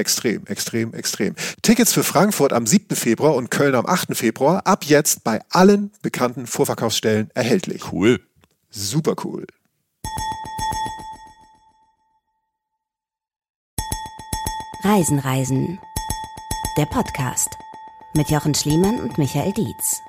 Extrem, extrem, extrem. Tickets für Frankfurt am 7. Februar und Köln am 8. Februar ab jetzt bei allen bekannten Vorverkaufsstellen erhältlich. Cool. Super cool. Reisen, Reisen. Der Podcast mit Jochen Schliemann und Michael Dietz.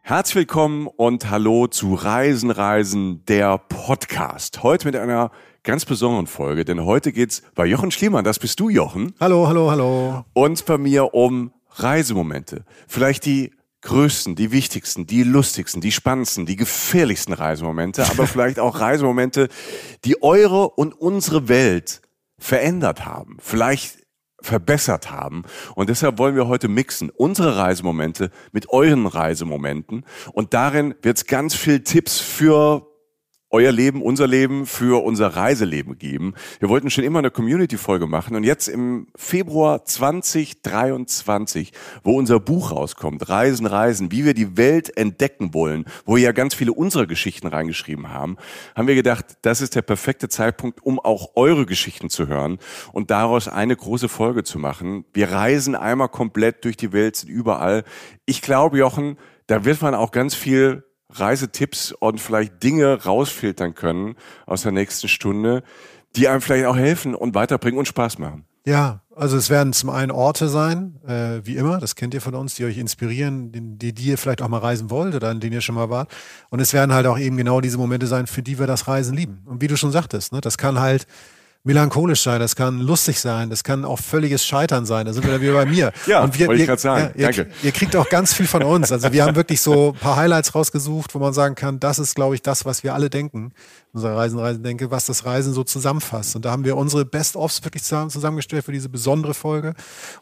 Herzlich willkommen und hallo zu Reisen, Reisen, der Podcast. Heute mit einer ganz besonderen Folge, denn heute geht's bei Jochen Schliemann, das bist du, Jochen. Hallo, hallo, hallo. Und bei mir um Reisemomente. Vielleicht die größten, die wichtigsten, die lustigsten, die spannendsten, die gefährlichsten Reisemomente, aber vielleicht auch Reisemomente, die eure und unsere Welt verändert haben, vielleicht verbessert haben. Und deshalb wollen wir heute mixen unsere Reisemomente mit euren Reisemomenten. Und darin wird es ganz viel Tipps für euer Leben, unser Leben für unser Reiseleben geben. Wir wollten schon immer eine Community-Folge machen und jetzt im Februar 2023, wo unser Buch rauskommt, Reisen, Reisen, wie wir die Welt entdecken wollen, wo wir ja ganz viele unserer Geschichten reingeschrieben haben, haben wir gedacht, das ist der perfekte Zeitpunkt, um auch eure Geschichten zu hören und daraus eine große Folge zu machen. Wir reisen einmal komplett durch die Welt, sind überall. Ich glaube, Jochen, da wird man auch ganz viel Reisetipps und vielleicht Dinge rausfiltern können aus der nächsten Stunde, die einem vielleicht auch helfen und weiterbringen und Spaß machen. Ja, also es werden zum einen Orte sein, äh, wie immer, das kennt ihr von uns, die euch inspirieren, die, die ihr vielleicht auch mal reisen wollt oder an denen ihr schon mal wart. Und es werden halt auch eben genau diese Momente sein, für die wir das Reisen lieben. Und wie du schon sagtest, ne, das kann halt melancholisch sein, das kann lustig sein, das kann auch völliges Scheitern sein. Da sind wir wieder bei mir. ja, und wir, wollte ich gerade sagen. Ja, ihr, Danke. Ihr kriegt auch ganz viel von uns. Also wir haben wirklich so ein paar Highlights rausgesucht, wo man sagen kann, das ist, glaube ich, das, was wir alle denken, unsere Reisen, Reisen denke, was das Reisen so zusammenfasst. Und da haben wir unsere Best-ofs wirklich zusammengestellt für diese besondere Folge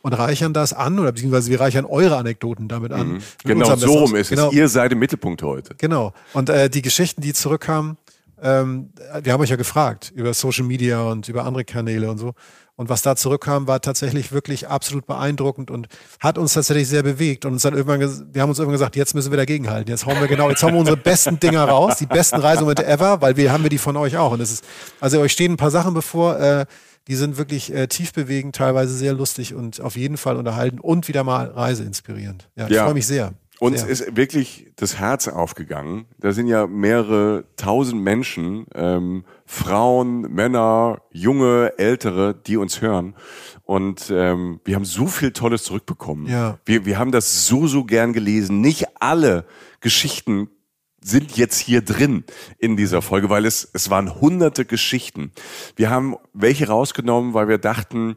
und reichern das an, oder beziehungsweise wir reichern eure Anekdoten damit an. Mhm. Genau, so rum ist genau. es. Ihr seid im Mittelpunkt heute. Genau. Und äh, die Geschichten, die zurückkamen, ähm, wir haben euch ja gefragt über Social Media und über andere Kanäle und so. Und was da zurückkam, war tatsächlich wirklich absolut beeindruckend und hat uns tatsächlich sehr bewegt. Und uns dann irgendwann, wir haben uns irgendwann gesagt, jetzt müssen wir dagegenhalten. Jetzt hauen wir genau, jetzt hauen wir unsere besten Dinger raus, die besten Reisemomente ever, weil wir haben wir die von euch auch. Und das ist, also euch stehen ein paar Sachen bevor, äh, die sind wirklich äh, tief bewegend, teilweise sehr lustig und auf jeden Fall unterhalten und wieder mal reiseinspirierend. Ja, ich ja. freue mich sehr. Uns ja. ist wirklich das Herz aufgegangen. Da sind ja mehrere tausend Menschen, ähm, Frauen, Männer, junge, ältere, die uns hören. Und ähm, wir haben so viel Tolles zurückbekommen. Ja. Wir, wir haben das so, so gern gelesen. Nicht alle Geschichten sind jetzt hier drin in dieser Folge, weil es, es waren hunderte Geschichten. Wir haben welche rausgenommen, weil wir dachten,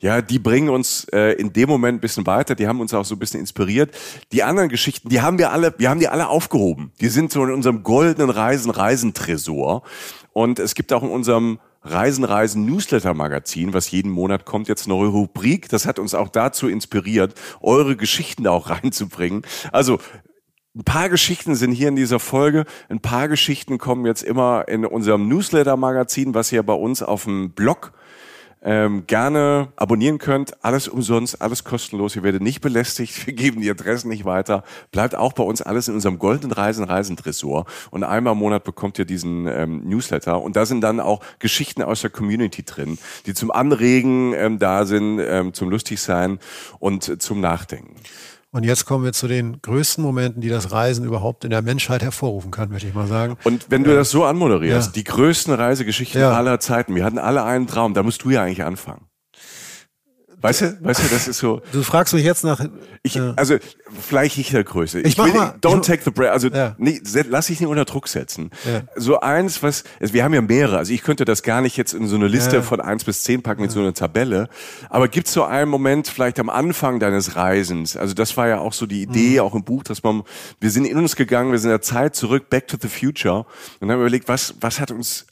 ja, die bringen uns äh, in dem Moment ein bisschen weiter, die haben uns auch so ein bisschen inspiriert. Die anderen Geschichten, die haben wir alle, wir haben die alle aufgehoben. Die sind so in unserem goldenen Reisen, Reisentresor. Und es gibt auch in unserem Reisen, Reisen Newsletter Magazin, was jeden Monat kommt, jetzt eine neue Rubrik. Das hat uns auch dazu inspiriert, eure Geschichten auch reinzubringen. Also, ein paar Geschichten sind hier in dieser Folge. Ein paar Geschichten kommen jetzt immer in unserem Newsletter Magazin, was ihr bei uns auf dem Blog ähm, gerne abonnieren könnt. Alles umsonst, alles kostenlos. Ihr werdet nicht belästigt. Wir geben die Adressen nicht weiter. Bleibt auch bei uns alles in unserem goldenen Reisen Reisendressur. Und einmal im Monat bekommt ihr diesen ähm, Newsletter. Und da sind dann auch Geschichten aus der Community drin, die zum Anregen ähm, da sind, ähm, zum lustig sein und äh, zum Nachdenken. Und jetzt kommen wir zu den größten Momenten, die das Reisen überhaupt in der Menschheit hervorrufen kann, möchte ich mal sagen. Und wenn du das so anmoderierst, ja. die größten Reisegeschichten ja. aller Zeiten, wir hatten alle einen Traum, da musst du ja eigentlich anfangen. Weißt du, weißt du, das ist so. Du fragst mich jetzt nach. Ich, ja. Also vielleicht nicht der Größe. Ich, ich will, mal, don't ich, take the breath. Also ja. nee, lass dich nicht unter Druck setzen. Ja. So eins, was also wir haben ja mehrere. Also ich könnte das gar nicht jetzt in so eine Liste von eins bis zehn packen mit so einer Tabelle. Aber gibt es so einen Moment vielleicht am Anfang deines Reisens? Also das war ja auch so die Idee, mhm. auch im Buch, dass man wir sind in uns gegangen, wir sind in der Zeit zurück, Back to the Future und haben überlegt, was was hat uns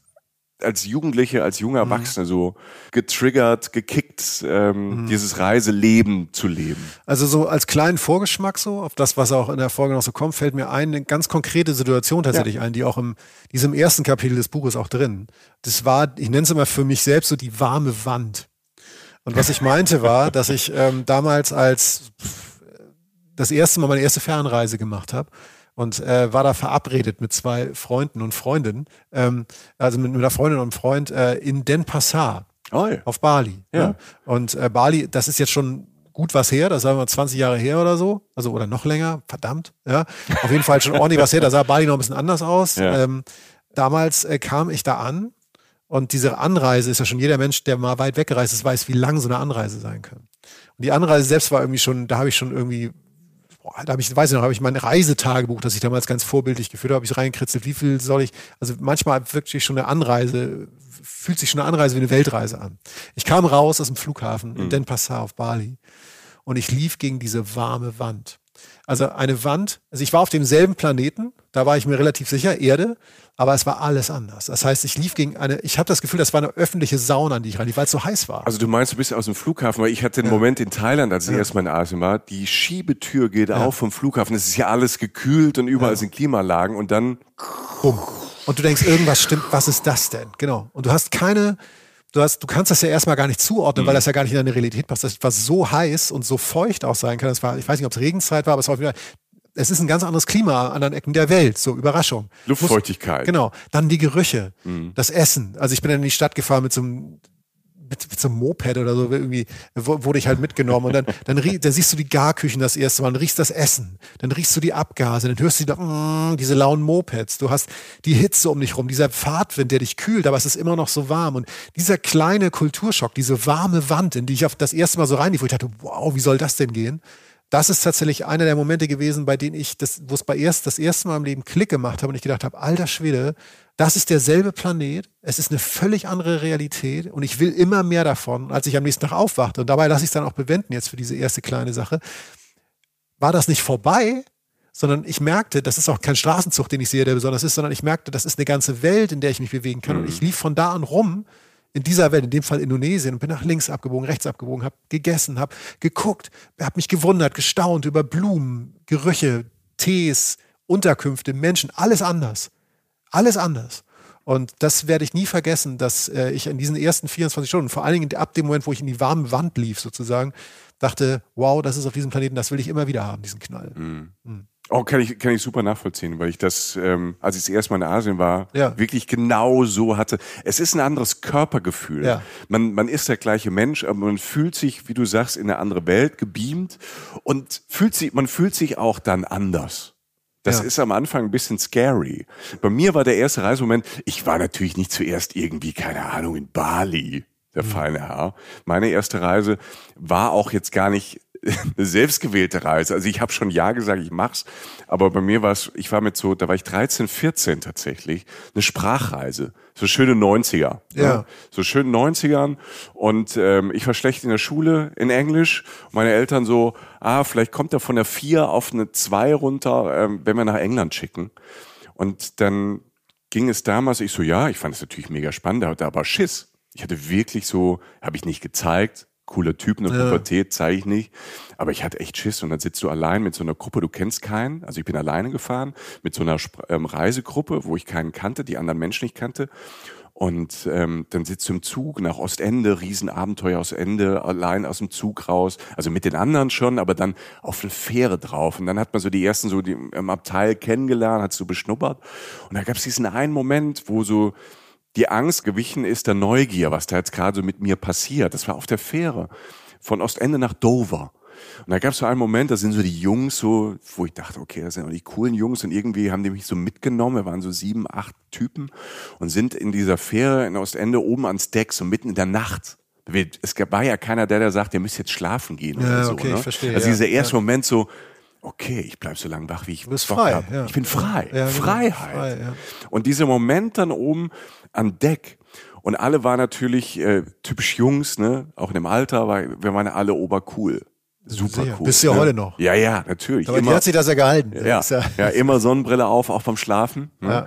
als Jugendliche, als junger mhm. Erwachsener mhm. so getriggert, gekickt, ähm, mhm. dieses Reiseleben zu leben? Also so als kleinen Vorgeschmack so, auf das, was auch in der Folge noch so kommt, fällt mir ein, eine ganz konkrete Situation tatsächlich ja. ein, die auch im diesem ersten Kapitel des Buches auch drin. Das war, ich nenne es immer für mich selbst so die warme Wand. Und was ich meinte war, dass ich ähm, damals als das erste Mal meine erste Fernreise gemacht habe und äh, war da verabredet mit zwei Freunden und Freundinnen, ähm, also mit, mit einer Freundin und einem Freund äh, in Denpasar oh, ja. auf Bali. Ja. Ne? Und äh, Bali, das ist jetzt schon gut was her, das sagen wir 20 Jahre her oder so, also oder noch länger, verdammt, ja. Auf jeden Fall schon ordentlich was her, da sah Bali noch ein bisschen anders aus. Ja. Ähm, damals äh, kam ich da an und diese Anreise ist ja schon jeder Mensch, der mal weit weggereist ist, weiß, wie lang so eine Anreise sein kann. Und die Anreise selbst war irgendwie schon, da habe ich schon irgendwie da habe ich, weiß ich noch, habe ich mein Reisetagebuch, das ich damals ganz vorbildlich geführt habe, habe ich reingekritzelt, wie viel soll ich, also manchmal wirklich schon eine Anreise, fühlt sich schon eine Anreise wie eine Weltreise an. Ich kam raus aus dem Flughafen mhm. in Denpasar auf Bali und ich lief gegen diese warme Wand. Also eine Wand, also ich war auf demselben Planeten, da war ich mir relativ sicher, Erde, aber es war alles anders. Das heißt, ich lief gegen eine, ich habe das Gefühl, das war eine öffentliche Sauna, an die ich rein, weil es so heiß war. Also du meinst, du bist aus dem Flughafen, weil ich hatte den ja. Moment in Thailand, als ich ja. erstmal in Asien war, die Schiebetür geht ja. auf vom Flughafen, es ist ja alles gekühlt und überall sind Klimaanlagen und dann Bumm. Und du denkst, irgendwas stimmt, was ist das denn? Genau. Und du hast keine, du hast, du kannst das ja erstmal gar nicht zuordnen, mhm. weil das ja gar nicht in deine Realität passt. Das war so heiß und so feucht auch sein kann. Das war, ich weiß nicht, ob es Regenzeit war, aber es war wieder, es ist ein ganz anderes Klima an anderen Ecken der Welt. So, Überraschung. Luftfeuchtigkeit. Genau. Dann die Gerüche, mhm. das Essen. Also ich bin dann in die Stadt gefahren mit so einem mit, mit so einem Moped oder so irgendwie wurde ich halt mitgenommen. Und dann dann, riech, dann siehst du die Garküchen das erste Mal, dann riechst das Essen, dann riechst du die Abgase, dann hörst du die, mm, diese lauen Mopeds, du hast die Hitze um dich rum, dieser Fahrtwind, der dich kühlt, aber es ist immer noch so warm. Und dieser kleine Kulturschock, diese warme Wand, in die ich auf das erste Mal so rein, wo ich dachte, wow, wie soll das denn gehen? Das ist tatsächlich einer der Momente gewesen, bei denen ich, das, wo es bei erst das erste Mal im Leben Klick gemacht habe und ich gedacht habe, alter Schwede, das ist derselbe Planet, es ist eine völlig andere Realität und ich will immer mehr davon, als ich am nächsten Tag aufwachte. Und dabei lasse ich es dann auch bewenden jetzt für diese erste kleine Sache. War das nicht vorbei, sondern ich merkte, das ist auch kein Straßenzug, den ich sehe, der besonders ist, sondern ich merkte, das ist eine ganze Welt, in der ich mich bewegen kann. Mhm. Und ich lief von da an rum in dieser Welt, in dem Fall Indonesien, und bin nach links abgebogen, rechts abgebogen, habe gegessen, habe geguckt, habe mich gewundert, gestaunt über Blumen, Gerüche, Tees, Unterkünfte, Menschen, alles anders. Alles anders. Und das werde ich nie vergessen, dass äh, ich in diesen ersten 24 Stunden, vor allen Dingen ab dem Moment, wo ich in die warme Wand lief, sozusagen, dachte, wow, das ist auf diesem Planeten, das will ich immer wieder haben, diesen Knall. Mhm. Mhm. Oh, kann ich, kann ich super nachvollziehen, weil ich das, ähm, als ich das erste Mal in Asien war, ja. wirklich genau so hatte. Es ist ein anderes Körpergefühl. Ja. Man, man ist der gleiche Mensch, aber man fühlt sich, wie du sagst, in eine andere Welt gebeamt und fühlt sich, man fühlt sich auch dann anders. Das ja. ist am Anfang ein bisschen scary. Bei mir war der erste Reisemoment, ich war natürlich nicht zuerst irgendwie, keine Ahnung, in Bali der mhm. feine Herr. Meine erste Reise war auch jetzt gar nicht eine selbstgewählte Reise. Also ich habe schon ja gesagt, ich mach's, aber bei mir war es, ich war mit so, da war ich 13, 14 tatsächlich, eine Sprachreise, so schöne 90er. Ja. Ne? ja. So schöne 90ern und ähm, ich war schlecht in der Schule in Englisch. Meine Eltern so, ah, vielleicht kommt er von der 4 auf eine 2 runter, ähm, wenn wir nach England schicken. Und dann ging es damals, ich so, ja, ich fand es natürlich mega spannend, da aber Schiss. Ich hatte wirklich so, habe ich nicht gezeigt, cooler Typ, eine ja. Pubertät zeige ich nicht. Aber ich hatte echt Schiss und dann sitzt du allein mit so einer Gruppe, du kennst keinen. Also ich bin alleine gefahren mit so einer ähm, Reisegruppe, wo ich keinen kannte, die anderen Menschen nicht kannte. Und ähm, dann sitzt du im Zug nach Ostende, Riesenabenteuer aus Ende, allein aus dem Zug raus, also mit den anderen schon, aber dann auf eine Fähre drauf. Und dann hat man so die ersten so die, im Abteil kennengelernt, hat so beschnuppert. Und da gab es diesen einen Moment, wo so die Angst gewichen ist der Neugier, was da jetzt gerade so mit mir passiert. Das war auf der Fähre von Ostende nach Dover. Und da gab es so einen Moment, da sind so die Jungs so, wo ich dachte, okay, das sind auch die coolen Jungs und irgendwie haben die mich so mitgenommen. Wir waren so sieben, acht Typen und sind in dieser Fähre in Ostende oben ans Deck, so mitten in der Nacht Es war ja keiner, der da sagt, ihr müsst jetzt schlafen gehen Ja, oder so. okay, ne? ich verstehe, Also ja, dieser erste ja. Moment so, okay, ich bleib so lange wach, wie ich Bock frei. Ja. Ich bin frei. Ja, genau. Freiheit. Frei. Und dieser Moment dann oben an Deck. Und alle waren natürlich äh, typisch Jungs, ne? Auch in dem Alter, weil wir waren alle obercool. Super Sehr. cool. Bist du ja ne? heute noch. Ja, ja, natürlich. Aber die Immer- hat sich das ja gehalten. ja, ist ja, immer Sonnenbrille auf, auch beim Schlafen. Ne?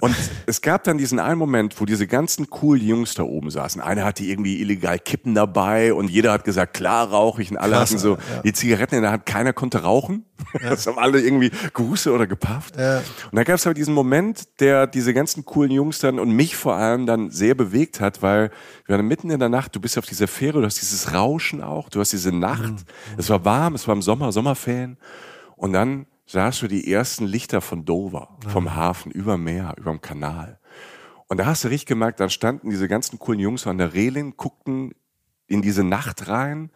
Und es gab dann diesen einen Moment, wo diese ganzen coolen Jungs da oben saßen. Einer hatte irgendwie illegal Kippen dabei und jeder hat gesagt, klar rauche ich. Und alle Krass, hatten so ja. die Zigaretten in der Hand. Keiner konnte rauchen. Das haben alle irgendwie gehustet oder gepafft. Ja. Und dann gab es aber diesen Moment, der diese ganzen coolen Jungs dann und mich vor allem dann sehr bewegt hat, weil wir waren mitten in der Nacht, du bist auf dieser Fähre, du hast dieses Rauschen auch, du hast diese Nacht. Es war warm, es war im Sommer, Sommerferien. Und dann sahst du die ersten Lichter von Dover, vom Hafen, über Meer, über dem Kanal. Und da hast du richtig gemerkt, dann standen diese ganzen coolen Jungs an der Reling, guckten in diese Nacht rein,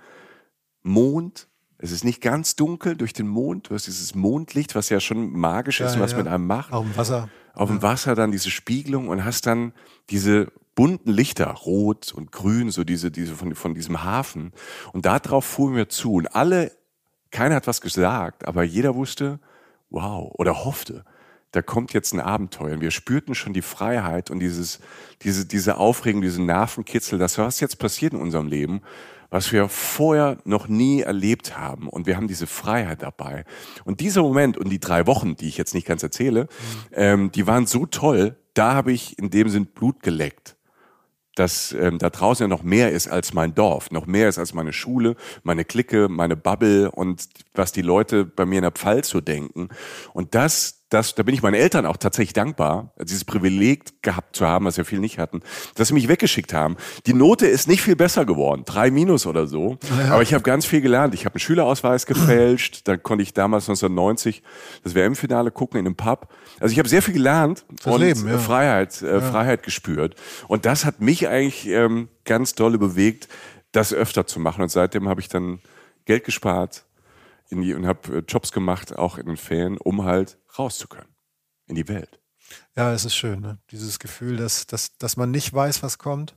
Mond. Es ist nicht ganz dunkel durch den Mond. Du hast dieses Mondlicht, was ja schon magisch ist Ja, und was ja. mit einem macht. Auf dem Wasser. Auf dem Wasser dann diese Spiegelung und hast dann diese bunten Lichter, rot und grün, so diese, diese von, von diesem Hafen. Und darauf fuhren wir zu. Und alle, keiner hat was gesagt, aber jeder wusste, wow, oder hoffte, da kommt jetzt ein Abenteuer. Und wir spürten schon die Freiheit und dieses, diese, diese Aufregung, diesen Nervenkitzel, das was jetzt passiert in unserem Leben, was wir vorher noch nie erlebt haben. Und wir haben diese Freiheit dabei. Und dieser Moment und die drei Wochen, die ich jetzt nicht ganz erzähle, ähm, die waren so toll. Da habe ich in dem Sinn Blut geleckt dass ähm, da draußen ja noch mehr ist als mein Dorf, noch mehr ist als meine Schule, meine Clique, meine Bubble und was die Leute bei mir in der Pfalz so denken. Und das, das, da bin ich meinen Eltern auch tatsächlich dankbar, dieses Privileg gehabt zu haben, was wir viel nicht hatten, dass sie mich weggeschickt haben. Die Note ist nicht viel besser geworden, drei Minus oder so, aber ich habe ganz viel gelernt. Ich habe einen Schülerausweis gefälscht, dann konnte ich damals 1990 das WM-Finale gucken in einem Pub. Also ich habe sehr viel gelernt und Leben, ja. Freiheit, äh, Freiheit gespürt. Und das hat mich eigentlich ähm, ganz dolle bewegt, das öfter zu machen. Und seitdem habe ich dann Geld gespart in die, und habe äh, Jobs gemacht, auch in den Ferien, um halt raus zu können in die Welt. Ja, es ist schön, ne? Dieses Gefühl, dass, dass, dass man nicht weiß, was kommt,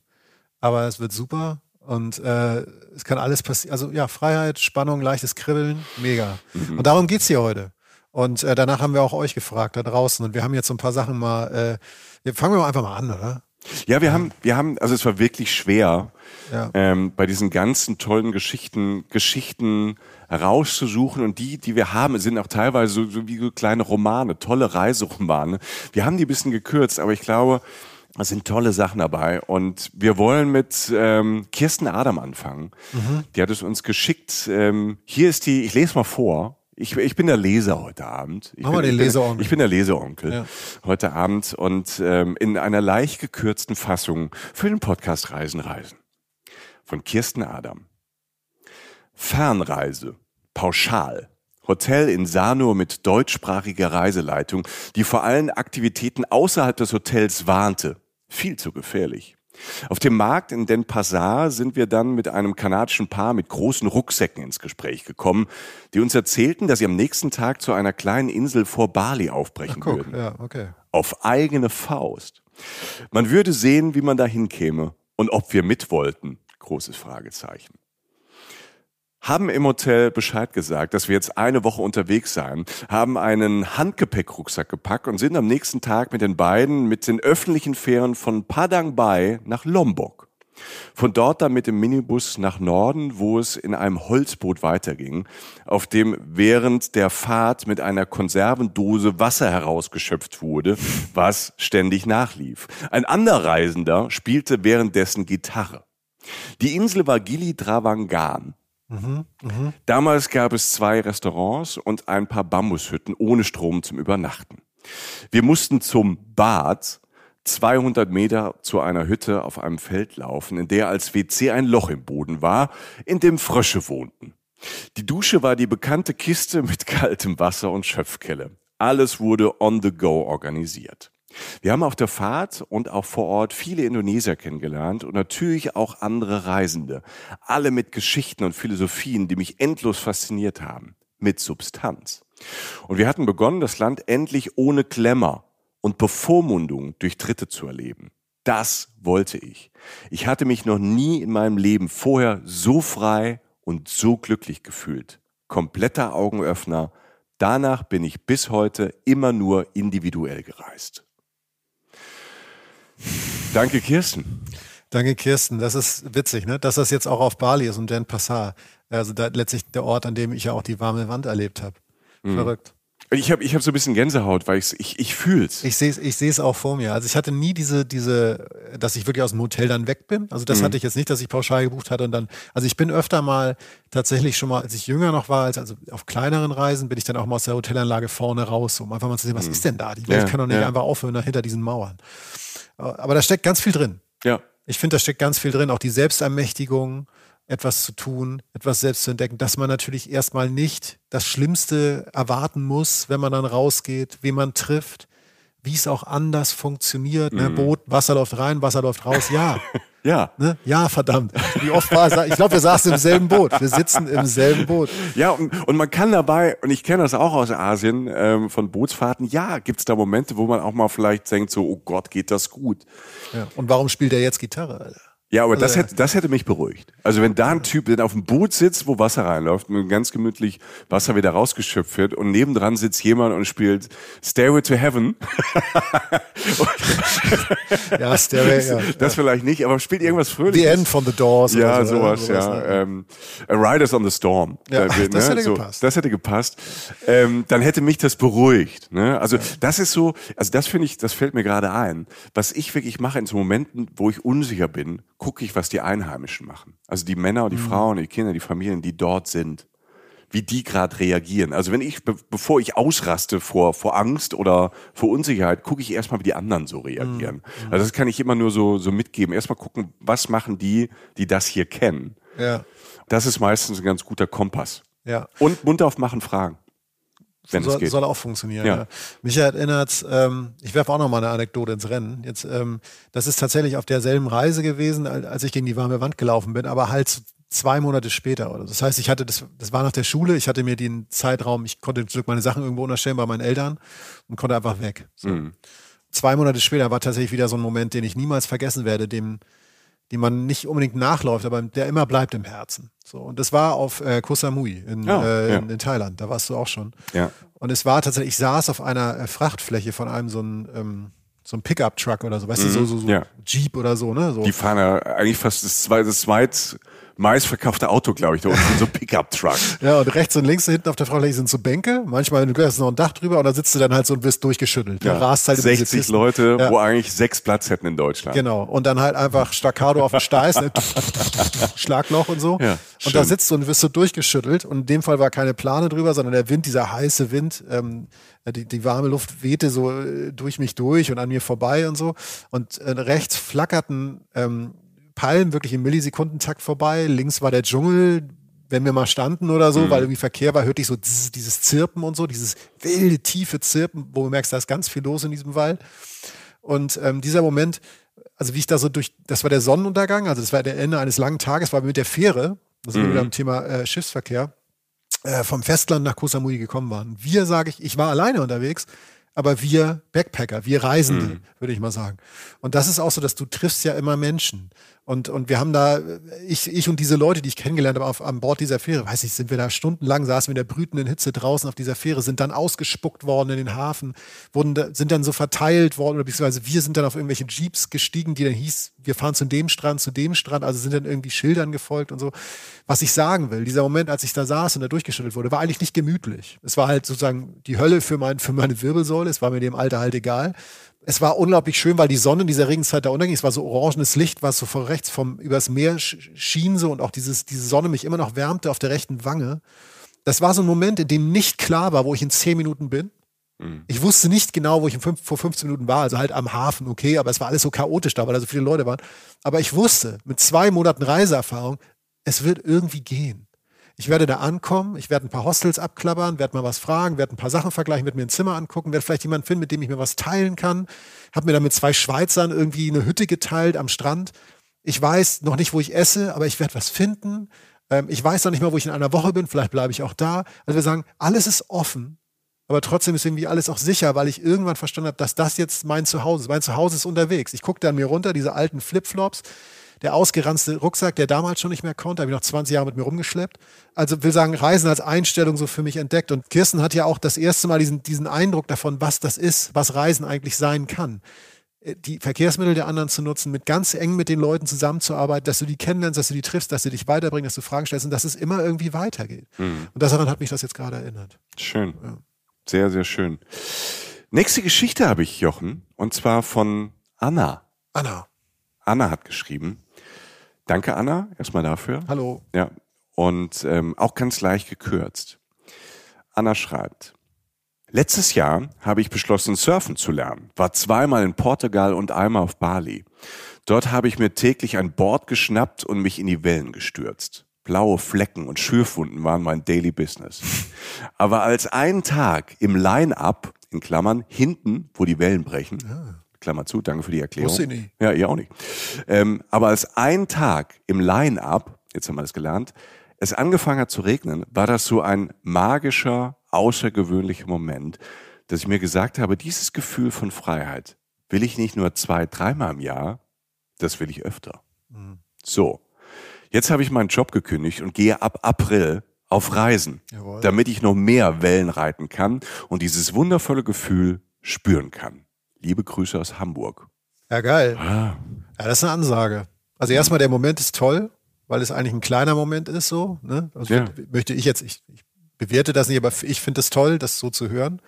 aber es wird super und äh, es kann alles passieren. Also ja, Freiheit, Spannung, leichtes Kribbeln, mega. Mhm. Und darum geht's hier heute. Und äh, danach haben wir auch euch gefragt da draußen und wir haben jetzt so ein paar Sachen mal, äh, fangen wir mal einfach mal an, oder? Ja, wir haben, wir haben, also es war wirklich schwer, Ja. ähm, bei diesen ganzen tollen Geschichten, Geschichten rauszusuchen und die, die wir haben, sind auch teilweise so, so wie so kleine Romane, tolle Reiseromane. Wir haben die ein bisschen gekürzt, aber ich glaube, es sind tolle Sachen dabei und wir wollen mit ähm, Kirsten Adam anfangen. Die hat es uns geschickt. Ähm, hier ist die, ich lese mal vor. Ich, ich bin der Leser heute Abend. Ich Mach mal bin, den Leseonkel. Ich bin der Leseonkel Ja. heute Abend und ähm, in einer leicht gekürzten Fassung für den Podcast Reisen Reisen von Kirsten Adam. Fernreise, pauschal. Hotel in Sanur mit deutschsprachiger Reiseleitung, die vor allen Aktivitäten außerhalb des Hotels warnte. Viel zu gefährlich. Auf dem Markt in Den Passar sind wir dann mit einem kanadischen Paar mit großen Rucksäcken ins Gespräch gekommen, die uns erzählten, dass sie am nächsten Tag zu einer kleinen Insel vor Bali aufbrechen Guck, würden ja, okay. auf eigene Faust. Man würde sehen, wie man da hinkäme und ob wir mit wollten. Großes Fragezeichen. Haben im Hotel Bescheid gesagt, dass wir jetzt eine Woche unterwegs seien, haben einen Handgepäckrucksack gepackt und sind am nächsten Tag mit den beiden mit den öffentlichen Fähren von Padang Bay nach Lombok. Von dort dann mit dem Minibus nach Norden, wo es in einem Holzboot weiterging, auf dem während der Fahrt mit einer Konservendose Wasser herausgeschöpft wurde, was ständig nachlief. Ein anderer Reisender spielte währenddessen Gitarre. Die Insel war Gili Travangan. Damals gab es zwei Restaurants und ein paar Bambushütten ohne Strom zum Übernachten. Wir mussten zum Bad 200 Meter zu einer Hütte auf einem Feld laufen, in der als WC ein Loch im Boden war, in dem Frösche wohnten. Die Dusche war die bekannte Kiste mit kaltem Wasser und Schöpfkelle. Alles wurde on the go organisiert. Wir haben auf der Fahrt und auch vor Ort viele Indonesier kennengelernt und natürlich auch andere Reisende. Alle mit Geschichten und Philosophien, die mich endlos fasziniert haben. Mit Substanz. Und wir hatten begonnen, das Land endlich ohne Klemmer und Bevormundung durch Dritte zu erleben. Das wollte ich. Ich hatte mich noch nie in meinem Leben vorher so frei und so glücklich gefühlt. Kompletter Augenöffner. Danach bin ich bis heute immer nur individuell gereist. Danke, Kirsten. Danke, Kirsten. Das ist witzig, ne? dass das jetzt auch auf Bali ist und Dan Passar. Also da letztlich der Ort, an dem ich ja auch die warme Wand erlebt habe. Mhm. Verrückt. Ich habe ich hab so ein bisschen Gänsehaut, weil ich ich, fühl's. Ich sehe ich seh's auch vor mir. Also ich hatte nie diese, diese, dass ich wirklich aus dem Hotel dann weg bin. Also das mhm. hatte ich jetzt nicht, dass ich pauschal gebucht hatte und dann, also ich bin öfter mal tatsächlich schon mal, als ich jünger noch war, als also auf kleineren Reisen, bin ich dann auch mal aus der Hotelanlage vorne raus, um einfach mal zu sehen, was mhm. ist denn da? Die Welt ja, kann doch nicht ja. einfach aufhören hinter diesen Mauern. Aber da steckt ganz viel drin. Ja. Ich finde, da steckt ganz viel drin, auch die Selbstermächtigung, etwas zu tun, etwas selbst zu entdecken, dass man natürlich erstmal nicht das Schlimmste erwarten muss, wenn man dann rausgeht, wen man trifft, wie es auch anders funktioniert. Ne? Mhm. Boot, Wasser läuft rein, Wasser läuft raus, ja. ja. Ne? Ja, verdammt. Wie oft war es? Ich glaube, wir saßen im selben Boot. Wir sitzen im selben Boot. Ja, und, und man kann dabei, und ich kenne das auch aus Asien, ähm, von Bootsfahrten, ja, gibt es da Momente, wo man auch mal vielleicht denkt, so, oh Gott, geht das gut. Ja. Und warum spielt er jetzt Gitarre, Alter? Ja, aber das, hätte, das hätte mich beruhigt. Also wenn da ein Typ der auf dem Boot sitzt, wo Wasser reinläuft und ganz gemütlich Wasser wieder rausgeschöpft wird und nebendran sitzt jemand und spielt Stairway to Heaven. ja, Stairway, ja. Das vielleicht nicht, aber spielt irgendwas Fröhliches. The End von the Doors. Ja, so, sowas, sowas, ja. Ne? Ähm, Riders on the Storm. Ja, da, das ne? hätte so, gepasst. Das hätte gepasst. Ähm, dann hätte mich das beruhigt. Ne? Also das ist so, also das finde ich, das fällt mir gerade ein. Was ich wirklich mache in so Momenten, wo ich unsicher bin, gucke ich, was die Einheimischen machen. Also die Männer und die mhm. Frauen, die Kinder, die Familien, die dort sind. Wie die gerade reagieren. Also wenn ich, be bevor ich ausraste vor, vor Angst oder vor Unsicherheit, gucke ich erstmal, wie die anderen so reagieren. Mhm. Also das kann ich immer nur so, so mitgeben. Erstmal gucken, was machen die, die das hier kennen. Ja. Das ist meistens ein ganz guter Kompass. Ja. Und Mund aufmachen, fragen wenn soll, es geht. Soll auch funktionieren. Ja. ja. Mich erinnert, ähm, ich werfe auch noch mal eine Anekdote ins Rennen. Jetzt, ähm, das ist tatsächlich auf derselben Reise gewesen, als ich gegen die warme Wand gelaufen bin, aber halt zwei Monate später. Oder das heißt, ich hatte das, das war nach der Schule. Ich hatte mir den Zeitraum, ich konnte zurück meine Sachen irgendwo unterstellen bei meinen Eltern und konnte einfach weg. So. Mhm. Zwei Monate später war tatsächlich wieder so ein Moment, den ich niemals vergessen werde, dem die man nicht unbedingt nachläuft, aber der immer bleibt im Herzen. So und das war auf äh, Koh Samui in, ja, äh, ja. in, in, Thailand. Da warst du auch schon. Ja. Und es war tatsächlich, ich saß auf einer äh, Frachtfläche von einem so ein ähm, so ein Pickup-Truck oder so, weißt mhm, du, so, so, so ja. Jeep oder so, ne? So. Die fahren ja eigentlich fast das zweite, das zweit meistverkaufte Auto, glaube ich, da unten, so Pickup-Truck. Ja, und rechts und links hinten auf der Front sind so Bänke. Manchmal, du hast noch ein Dach drüber und da sitzt du dann halt so und wirst durchgeschüttelt. Ja, rast halt 60 Leute, ja. wo eigentlich sechs Platz hätten in Deutschland. Genau. Und dann halt einfach Staccato auf dem Steiß, ne? Schlagloch und so. Ja, und da sitzt du und wirst so durchgeschüttelt. Und in dem Fall war keine Plane drüber, sondern der Wind, dieser heiße Wind, ähm, die, die warme Luft wehte so äh, durch mich durch und an mir vorbei und so. Und äh, rechts flackerten ähm, Palmen wirklich im Millisekundentakt vorbei. Links war der Dschungel, wenn wir mal standen oder so, mhm. weil irgendwie Verkehr war, hörte ich so dieses Zirpen und so, dieses wilde, tiefe Zirpen, wo du merkst, da ist ganz viel los in diesem Wald. Und ähm, dieser Moment, also wie ich da so durch, das war der Sonnenuntergang, also das war der Ende eines langen Tages, war mit der Fähre, das ist mhm. wieder am Thema äh, Schiffsverkehr, äh, vom Festland nach Koh Samui gekommen waren. Wir, sage ich, ich war alleine unterwegs, aber wir Backpacker, wir Reisende, mhm. würde ich mal sagen. Und das ist auch so, dass du triffst ja immer Menschen. Und, und wir haben da, ich, ich und diese Leute, die ich kennengelernt habe auf, an Bord dieser Fähre, weiß ich, sind wir da stundenlang, saßen wir in der brütenden Hitze draußen auf dieser Fähre, sind dann ausgespuckt worden in den Hafen, wurden, da, sind dann so verteilt worden, oder beziehungsweise wir sind dann auf irgendwelche Jeeps gestiegen, die dann hieß, wir fahren zu dem Strand, zu dem Strand, also sind dann irgendwie Schildern gefolgt und so. Was ich sagen will, dieser Moment, als ich da saß und da durchgeschüttelt wurde, war eigentlich nicht gemütlich. Es war halt sozusagen die Hölle für, mein, für meine Wirbelsäule, es war mir dem Alter halt egal es war unglaublich schön, weil die Sonne in dieser Regenzeit da unterging. Es war so orangenes Licht, was so von rechts vom übers Meer schien so und auch dieses, diese Sonne mich immer noch wärmte auf der rechten Wange. Das war so ein Moment, in dem nicht klar war, wo ich in zehn Minuten bin. Mhm. Ich wusste nicht genau, wo ich fünf, vor 15 Minuten war, also halt am Hafen, okay, aber es war alles so chaotisch da, weil da so viele Leute waren. Aber ich wusste mit zwei Monaten Reiseerfahrung, es wird irgendwie gehen. Ich werde da ankommen, ich werde ein paar Hostels abklappern, werde mal was fragen, werde ein paar Sachen vergleichen, werde mir ein Zimmer angucken, werde vielleicht jemanden finden, mit dem ich mir was teilen kann. Habe mir dann mit zwei Schweizern irgendwie eine Hütte geteilt am Strand. Ich weiß noch nicht, wo ich esse, aber ich werde was finden. Ähm, ich weiß noch nicht mal, wo ich in einer Woche bin, vielleicht bleibe ich auch da. Also wir sagen, alles ist offen. aber trotzdem ist irgendwie alles auch sicher, weil ich irgendwann verstanden habe, dass das jetzt mein Zuhause ist. Mein Zuhause ist unterwegs. Ich gucke an mir runter, diese alten Flipflops, der ausgeranzte Rucksack, der damals schon nicht mehr konnte, habe ich noch 20 Jahre mit mir rumgeschleppt. Also will sagen, Reisen als Einstellung so für mich entdeckt. Und Kirsten hat ja auch das erste Mal diesen, diesen Eindruck davon, was das ist, was Reisen eigentlich sein kann. Äh, die Verkehrsmittel der anderen zu nutzen, mit ganz eng mit den Leuten zusammenzuarbeiten, dass du die kennenlernst, dass du die triffst, dass sie dich weiterbringen, dass du Fragen stellst und dass es immer irgendwie weitergeht. Mhm. Und daran hat mich das jetzt gerade erinnert. Schön. Ja. Sehr, sehr schön. Nächste Geschichte habe ich, Jochen, und zwar von Anna. Anna. Anna hat geschrieben. Danke, Anna, erstmal dafür. Hallo. Ja. Und ähm, auch ganz leicht gekürzt. Anna schreibt. Letztes Jahr habe ich beschlossen, surfen zu lernen. War zweimal in Portugal und einmal auf Bali. Dort habe ich mir täglich ein Board geschnappt und mich in die Wellen gestürzt. Blaue Flecken und Schürfwunden waren mein Daily Business. Aber als ein Tag im Line-Up, in Klammern, hinten, wo die Wellen brechen, ah. Klammer zu, danke für die Erklärung. Wusste ich nicht. Ja, ihr auch nicht. Ähm, aber als ein Tag im Line-Up, jetzt haben wir das gelernt, es angefangen hat zu regnen, war das so ein magischer, außergewöhnlicher Moment, dass ich mir gesagt habe, dieses Gefühl von Freiheit will ich nicht nur zwei, dreimal im Jahr, das will ich öfter. Mhm. So. Jetzt habe ich meinen Job gekündigt und gehe ab April auf Reisen, Jawohl. damit ich noch mehr Wellen reiten kann und dieses wundervolle Gefühl spüren kann. Liebe Grüße aus Hamburg. Ja, geil. Ah. Ja, das ist eine Ansage. Also erstmal, der Moment ist toll, weil es eigentlich ein kleiner Moment ist, so. Ne? Also ja. möchte ich jetzt, ich, ich bewerte das nicht, aber ich finde es toll, das so zu hören.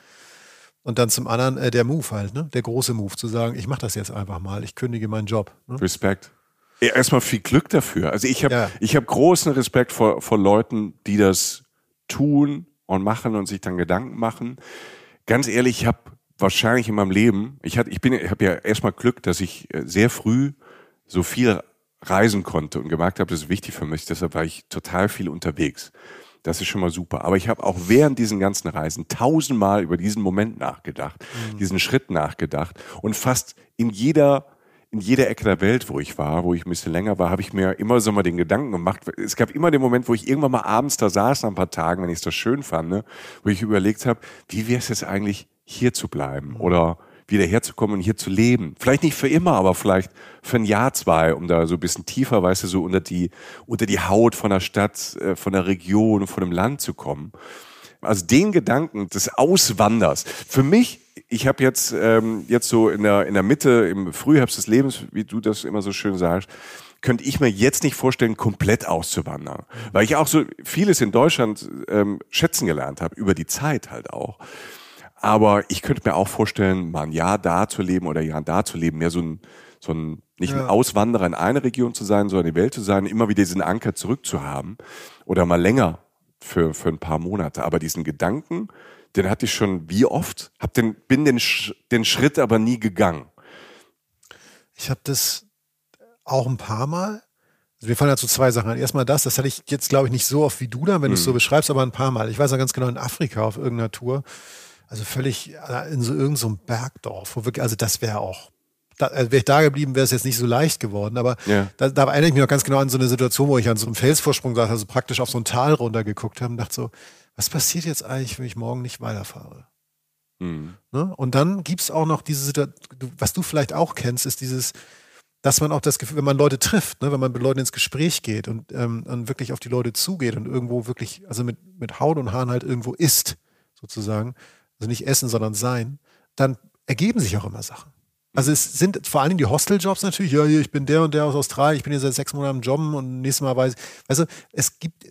Und dann zum anderen äh, der Move halt, ne? der große Move, zu sagen, ich mache das jetzt einfach mal, ich kündige meinen Job. Ne? Respekt. Ja, erstmal viel Glück dafür. Also ich habe ja. ich großen Respekt vor, vor Leuten, die das tun und machen und sich dann Gedanken machen. Ganz ehrlich, ich habe wahrscheinlich in meinem Leben, ich hatte, ich bin, ich habe ja erstmal Glück, dass ich äh, sehr früh so viel reisen konnte und gemerkt habe, das ist wichtig für mich. Deshalb war ich total viel unterwegs. Das ist schon mal super. Aber ich habe auch während diesen ganzen Reisen tausendmal über diesen Moment nachgedacht, mhm. diesen Schritt nachgedacht und fast in jeder in jeder Ecke der Welt, wo ich war, wo ich ein bisschen länger war, habe ich mir immer so mal den Gedanken gemacht. Es gab immer den Moment, wo ich irgendwann mal abends da saß nach ein paar Tagen, wenn ich es das schön fand, ne, wo ich überlegt habe, wie wäre es jetzt eigentlich, hier zu bleiben mhm. oder wieder herzukommen und hier zu leben. Vielleicht nicht für immer, aber vielleicht für ein Jahr, zwei, um da so ein bisschen tiefer, weißt du, so unter die, unter die Haut von der Stadt, äh, von der Region, von dem Land zu kommen. Also den Gedanken des Auswanders. Für mich ich habe jetzt, ähm, jetzt so in der, in der Mitte, im Frühherbst des Lebens, wie du das immer so schön sagst, könnte ich mir jetzt nicht vorstellen, komplett auszuwandern. Weil ich auch so vieles in Deutschland ähm, schätzen gelernt habe, über die Zeit halt auch. Aber ich könnte mir auch vorstellen, mal ein Jahr da zu leben oder ein Jahr da zu leben, mehr so ein, so ein nicht ja. ein Auswanderer in eine Region zu sein, sondern in die Welt zu sein, immer wieder diesen Anker zurückzuhaben oder mal länger für, für ein paar Monate. Aber diesen Gedanken, den hatte ich schon wie oft, hab den, bin den, den Schritt aber nie gegangen. Ich habe das auch ein paar Mal. Also wir fallen dazu zwei Sachen an. Erstmal das, das hatte ich jetzt, glaube ich, nicht so oft wie du da, wenn hm. du es so beschreibst, aber ein paar Mal. Ich weiß noch ganz genau, in Afrika auf irgendeiner Tour, also völlig äh, in so irgendeinem so Bergdorf, wo wirklich, also das wäre auch da, also wäre ich da geblieben, wäre es jetzt nicht so leicht geworden. Aber ja. da, da erinnere ich mich noch ganz genau an so eine Situation, wo ich an so einem Felsvorsprung saß, also praktisch auf so ein Tal runtergeguckt habe und dachte so, was passiert jetzt eigentlich, wenn ich morgen nicht weiterfahre? Mhm. Ne? Und dann gibt es auch noch diese Situation, was du vielleicht auch kennst, ist dieses, dass man auch das Gefühl, wenn man Leute trifft, ne, wenn man mit Leuten ins Gespräch geht und, ähm, und wirklich auf die Leute zugeht und irgendwo wirklich, also mit, mit Haut und Haaren halt irgendwo isst, sozusagen, also nicht essen, sondern sein, dann ergeben sich auch immer Sachen. Also es sind vor allem die Hosteljobs natürlich, ja, hier, ich bin der und der aus Australien, ich bin hier seit sechs Monaten am Jobben und nächstes Mal weiß ich, also es gibt,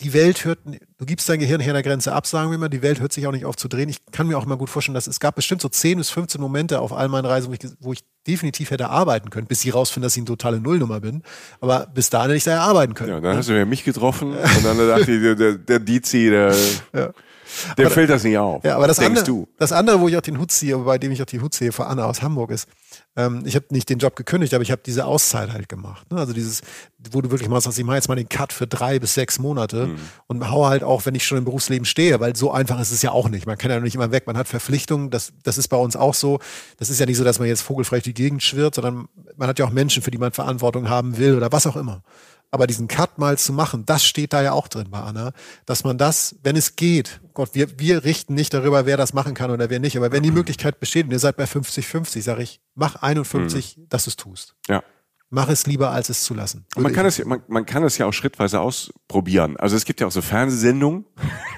die Welt hört, du gibst dein Gehirn hier an der Grenze ab, sagen wir mal, die Welt hört sich auch nicht auf zu drehen. Ich kann mir auch immer gut vorstellen, dass es gab bestimmt so 10 bis 15 Momente auf all meinen Reisen, wo ich, wo ich definitiv hätte arbeiten können, bis sie rausfinden, dass ich eine totale Nullnummer bin. Aber bis dahin hätte ich da ja arbeiten können. Ja, dann ne? hast du ja mich getroffen und dann dachte ich, der, der, der Dizi, der, ja. Der fällt das nicht auf. Ja, aber das andere, du. das andere, wo ich auch den Hut ziehe, bei dem ich auch die Hut ziehe vor Anna aus Hamburg ist, ähm, ich habe nicht den Job gekündigt, aber ich habe diese Auszeit halt gemacht. Ne? Also dieses, wo du wirklich mal sagst, ich mache jetzt mal den Cut für drei bis sechs Monate mhm. und hau halt auch, wenn ich schon im Berufsleben stehe, weil so einfach ist es ja auch nicht. Man kann ja nicht immer weg, man hat Verpflichtungen, das, das ist bei uns auch so. Das ist ja nicht so, dass man jetzt vogelfrei die Gegend schwirrt, sondern man hat ja auch Menschen, für die man Verantwortung haben will oder was auch immer. Aber diesen Cut mal zu machen, das steht da ja auch drin bei Anna, dass man das, wenn es geht, Gott, wir, wir richten nicht darüber, wer das machen kann oder wer nicht, aber wenn die Möglichkeit besteht und ihr seid bei 50-50, sage ich, mach 51, mhm. dass du es tust. Ja mach es lieber, als es zu lassen. Man kann es, man, man kann es ja auch schrittweise ausprobieren. Also es gibt ja auch so Fernsehsendungen,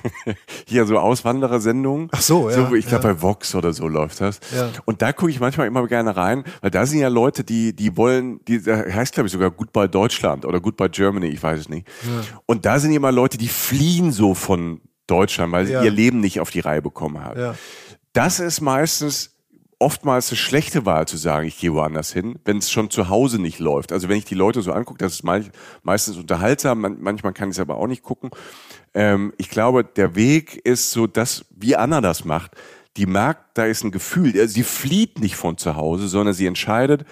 hier so Auswanderersendungen. Ach so, ja. So, ich glaube ja. bei Vox oder so läuft das. Ja. Und da gucke ich manchmal immer gerne rein, weil da sind ja Leute, die, die wollen, die da heißt glaube ich sogar Goodbye Deutschland oder Goodbye Germany, ich weiß es nicht. Ja. Und da sind immer Leute, die fliehen so von Deutschland, weil sie ihr Leben nicht auf die Reihe bekommen haben. Ja. Das ist meistens oftmals eine schlechte Wahl zu sagen, ich gehe woanders hin, wenn es schon zu Hause nicht läuft. Also wenn ich die Leute so angucke, das ist meistens unterhaltsam, manchmal kann ich es aber auch nicht gucken. Ähm, ich glaube, der Weg ist so, dass, wie Anna das macht, die merkt, da ist ein Gefühl. Sie flieht nicht von zu Hause, sondern sie entscheidet,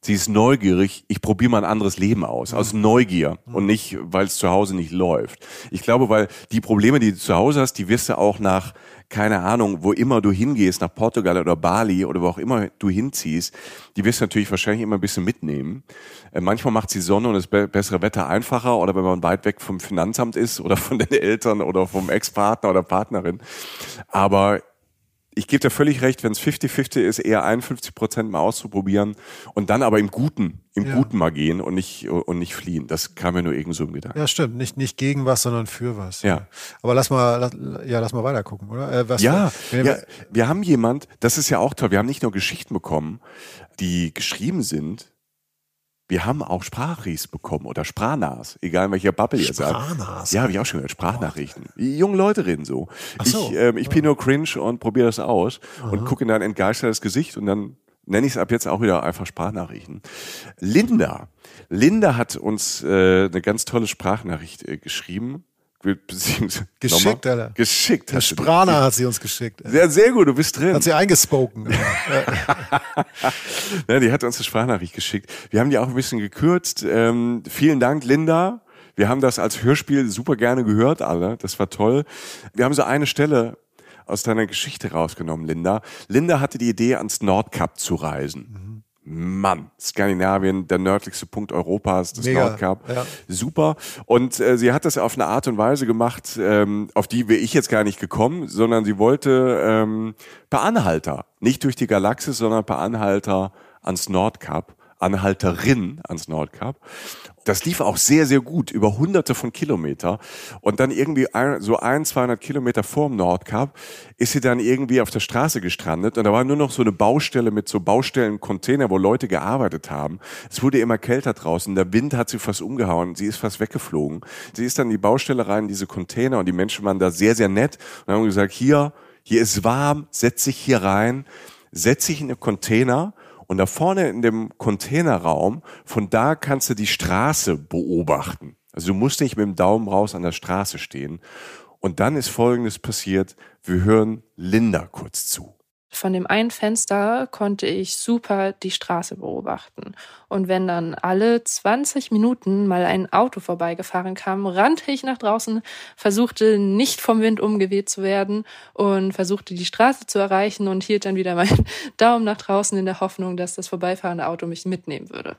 sie ist neugierig, ich probiere mal ein anderes Leben aus, aus Neugier und nicht, weil es zu Hause nicht läuft. Ich glaube, weil die Probleme, die du zu Hause hast, die wirst du auch nach keine Ahnung, wo immer du hingehst, nach Portugal oder Bali oder wo auch immer du hinziehst, die wirst du natürlich wahrscheinlich immer ein bisschen mitnehmen. Äh, manchmal macht die Sonne und das be bessere Wetter einfacher oder wenn man weit weg vom Finanzamt ist oder von den Eltern oder vom Ex-Partner oder Partnerin. Aber ich gebe dir völlig recht, wenn es 50-50 ist, eher 51 Prozent mal auszuprobieren und dann aber im Guten, im ja. Guten mal gehen und nicht, und nicht fliehen. Das kam mir nur irgend so im Gedanken. Ja, stimmt. Nicht, nicht gegen was, sondern für was. Ja. Aber lass mal, lass, ja, lass mal weiter gucken, oder? Äh, was ja, wir, ja, wir haben jemand, das ist ja auch toll, wir haben nicht nur Geschichten bekommen, die geschrieben sind, wir haben auch Sprachries bekommen oder Sprachnas, egal in welcher Bubble ihr seid. Sprachnas? Ja, habe ich auch schon gehört. Sprachnachrichten. Die jungen Leute reden so. So. Ich, ähm, ich bin nur cringe und probiere das aus Aha. und gucke in dein entgeistertes Gesicht und dann nenne ich es ab jetzt auch wieder einfach Sprachnachrichten. Linda. Linda hat uns äh, eine ganz tolle Sprachnachricht äh, geschrieben geschickt, Alter. Geschickt. Herr Sprana hat sie uns geschickt. Sehr, sehr gut, du bist drin. Hat sie eingespoken. ja, die hat uns eine Sprachnachricht geschickt. Wir haben die auch ein bisschen gekürzt. Ähm, vielen Dank, Linda. Wir haben das als Hörspiel super gerne gehört, alle. Das war toll. Wir haben so eine Stelle aus deiner Geschichte rausgenommen, Linda. Linda hatte die Idee, ans Nordkap zu reisen. Mhm. Mann, Skandinavien, der nördlichste Punkt Europas, das Mega, Nordkap. Ja. Super. Und äh, sie hat das auf eine Art und Weise gemacht, ähm, auf die wäre ich jetzt gar nicht gekommen, sondern sie wollte ähm, per Anhalter, nicht durch die Galaxis, sondern per Anhalter ans Nordkap. Anhalterin ans Nordkap. Das lief auch sehr, sehr gut, über hunderte von Kilometer. Und dann irgendwie ein, so ein, 200 Kilometer vorm Nordkap ist sie dann irgendwie auf der Straße gestrandet. Und da war nur noch so eine Baustelle mit so Baustellencontainer, wo Leute gearbeitet haben. Es wurde immer kälter draußen. Der Wind hat sie fast umgehauen. Sie ist fast weggeflogen. Sie ist dann in die Baustelle rein, diese Container. Und die Menschen waren da sehr, sehr nett und haben gesagt, hier, hier ist warm, setz dich hier rein, setz dich in den Container und da vorne in dem Containerraum, von da kannst du die Straße beobachten. Also du musst nicht mit dem Daumen raus an der Straße stehen. Und dann ist Folgendes passiert. Wir hören Linda kurz zu. Von dem einen Fenster konnte ich super die Straße beobachten. Und wenn dann alle 20 Minuten mal ein Auto vorbeigefahren kam, rannte ich nach draußen, versuchte nicht vom Wind umgeweht zu werden und versuchte die Straße zu erreichen und hielt dann wieder meinen Daumen nach draußen in der Hoffnung, dass das vorbeifahrende Auto mich mitnehmen würde.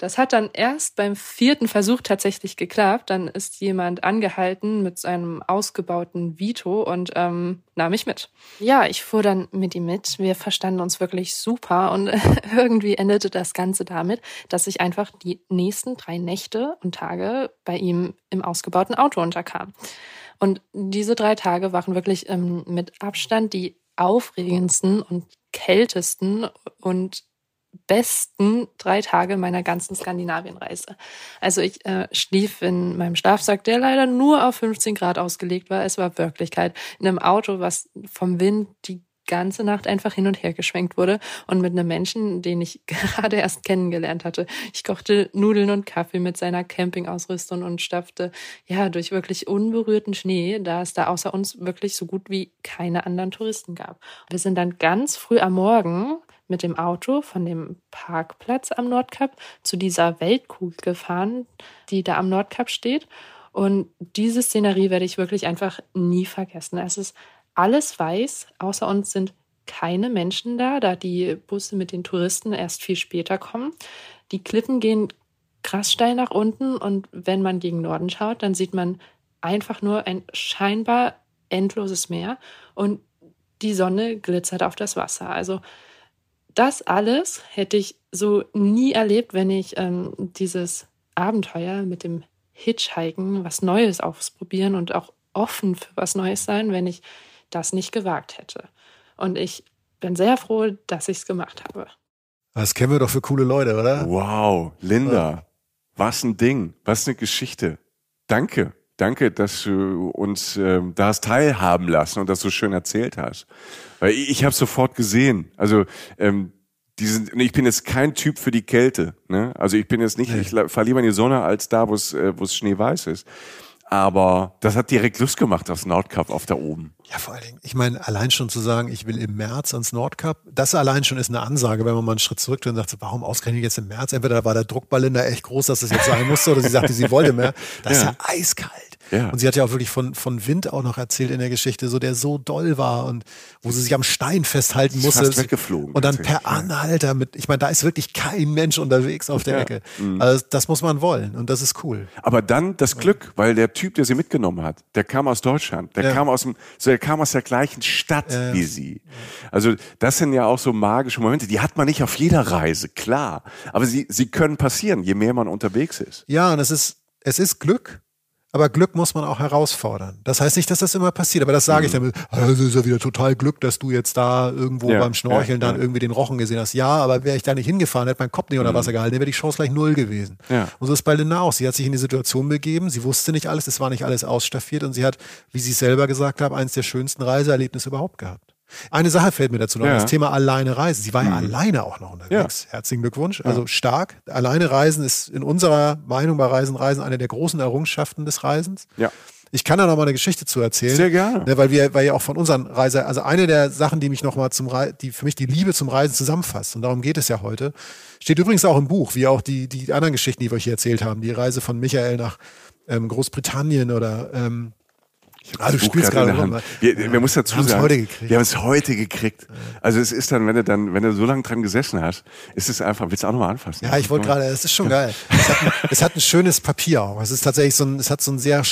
Das hat dann erst beim vierten Versuch tatsächlich geklappt. Dann ist jemand angehalten mit seinem ausgebauten Vito und ähm, nahm mich mit. Ja, ich fuhr dann mit ihm mit. Wir verstanden uns wirklich super und irgendwie endete das Ganze damit, dass ich einfach die nächsten drei Nächte und Tage bei ihm im ausgebauten Auto unterkam. Und diese drei Tage waren wirklich ähm, mit Abstand die aufregendsten und kältesten und besten drei Tage meiner ganzen Skandinavienreise. Also ich äh, schlief in meinem Schlafsack, der leider nur auf 15 Grad ausgelegt war. Es war Wirklichkeit. In einem Auto, was vom Wind die ganze Nacht einfach hin und her geschwenkt wurde und mit einem Menschen, den ich gerade erst kennengelernt hatte. Ich kochte Nudeln und Kaffee mit seiner Campingausrüstung und stapfte ja durch wirklich unberührten Schnee, da es da außer uns wirklich so gut wie keine anderen Touristen gab. Wir sind dann ganz früh am Morgen mit dem Auto von dem Parkplatz am Nordkap zu dieser Weltkugel gefahren, die da am Nordkap steht. Und diese Szenerie werde ich wirklich einfach nie vergessen. Es ist alles weiß, außer uns sind keine Menschen da, da die Busse mit den Touristen erst viel später kommen. Die Klippen gehen krass steil nach unten und wenn man gegen Norden schaut, dann sieht man einfach nur ein scheinbar endloses Meer und die Sonne glitzert auf das Wasser. Also das alles hätte ich so nie erlebt, wenn ich ähm, dieses Abenteuer mit dem Hitchhiken, was Neues ausprobieren und auch offen für was Neues sein, wenn ich das nicht gewagt hätte. Und ich bin sehr froh, dass ich es gemacht habe. Das kennen wir doch für coole Leute, oder? Wow, Linda, was ein Ding, was eine Geschichte. Danke, danke, dass du uns ähm, da hast teilhaben lassen und das so schön erzählt hast. Weil ich, ich habe sofort gesehen, also ähm, diesen, ich bin jetzt kein Typ für die Kälte. Ne? Also ich bin jetzt nicht, ich fahre lieber in die Sonne als da, wo es äh, schneeweiß ist. Aber das hat direkt Lust gemacht, das Nordkap auf da oben. Ja, vor allen Dingen, ich meine, allein schon zu sagen, ich will im März ans Nordkap, das allein schon ist eine Ansage, wenn man mal einen Schritt zurück und sagt, warum ausgerechnet jetzt im März? Entweder war der Druckballinder echt groß, dass es jetzt sein musste, oder sie sagte, sie wollte mehr. Das ist ja eiskalt. Ja. Und sie hat ja auch wirklich von, von Wind auch noch erzählt in der Geschichte, so der so doll war und wo sie sich am Stein festhalten musste. Fast weggeflogen. Und dann per Anhalter mit, ich meine, da ist wirklich kein Mensch unterwegs auf der ja. Ecke. Mhm. Also das muss man wollen und das ist cool. Aber dann das Glück, weil der Typ, der sie mitgenommen hat, der kam aus Deutschland, der ja. kam aus dem, so der kam aus der gleichen Stadt ja. wie sie. Also das sind ja auch so magische Momente, die hat man nicht auf jeder Reise, klar. Aber sie, sie können passieren, je mehr man unterwegs ist. Ja, und es ist, es ist Glück, aber Glück muss man auch herausfordern. Das heißt nicht, dass das immer passiert, aber das sage mhm. ich damit. Also ist ja wieder total Glück, dass du jetzt da irgendwo ja, beim Schnorcheln ja, dann ja. irgendwie den Rochen gesehen hast. Ja, aber wäre ich da nicht hingefahren, hätte mein Kopf nicht unter mhm. Wasser gehalten, dann wäre die Chance gleich null gewesen. Und so ist bei Linda auch. Sie hat sich in die Situation begeben, sie wusste nicht alles, es war nicht alles ausstaffiert und sie hat, wie sie selber gesagt hat, eines der schönsten Reiseerlebnisse überhaupt gehabt. Eine Sache fällt mir dazu noch, ja. das Thema alleine reisen. Sie war ja mhm. alleine auch noch unterwegs. Ja. Herzlichen Glückwunsch. Also stark. Alleine reisen ist in unserer Meinung bei Reisen Reisen eine der großen Errungenschaften des Reisens. Ja. Ich kann da noch mal eine Geschichte zu erzählen. Sehr gerne. Ne, weil wir, weil ja auch von unseren Reise, also eine der Sachen, die mich noch mal zum Re die für mich die Liebe zum Reisen zusammenfasst, und darum geht es ja heute, steht übrigens auch im Buch, wie auch die, die anderen Geschichten, die wir euch hier erzählt haben. Die Reise von Michael nach ähm, Großbritannien oder ähm, Ah, du spielst gerade rum. Wir, wir ja. müssen dazu wir sagen, heute wir haben es heute gekriegt. Also es ist dann, wenn du dann, wenn du so lange dran gesessen hast, ist es einfach, willst du auch nochmal anfassen? Ja, ich wollte gerade, es ist schon geil. Es hat, ein, es hat ein schönes Papier auch. Es ist tatsächlich so ein, es hat so ein sehr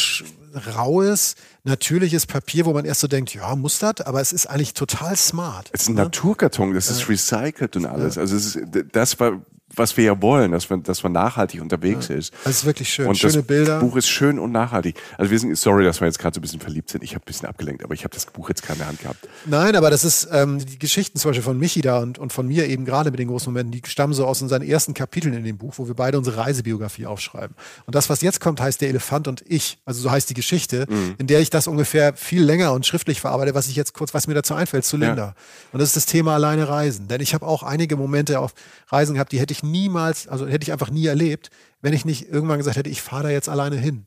raues, natürliches Papier, wo man erst so denkt, ja, muss das, aber es ist eigentlich total smart. Es ist ein ne? Naturkarton, das ist recycelt und alles. Also ist, das war, was wir ja wollen, dass man, dass man nachhaltig unterwegs ja, ist. Das ist wirklich schön. Und Schöne das Bilder. Buch ist schön und nachhaltig. Also wir sind, sorry, dass wir jetzt gerade so ein bisschen verliebt sind. Ich habe ein bisschen abgelenkt, aber ich habe das Buch jetzt keine Hand gehabt. Nein, aber das ist ähm, die Geschichten zum Beispiel von Michi da und, und von mir eben gerade mit den großen Momenten, die stammen so aus unseren ersten Kapiteln in dem Buch, wo wir beide unsere Reisebiografie aufschreiben. Und das, was jetzt kommt, heißt der Elefant und ich. Also so heißt die Geschichte, mhm. in der ich das ungefähr viel länger und schriftlich verarbeite, was ich jetzt kurz, was mir dazu einfällt, zu Linda. Ja. Und das ist das Thema alleine reisen. Denn ich habe auch einige Momente auf Reisen gehabt, die hätte ich niemals, also hätte ich einfach nie erlebt, wenn ich nicht irgendwann gesagt hätte, ich fahre da jetzt alleine hin.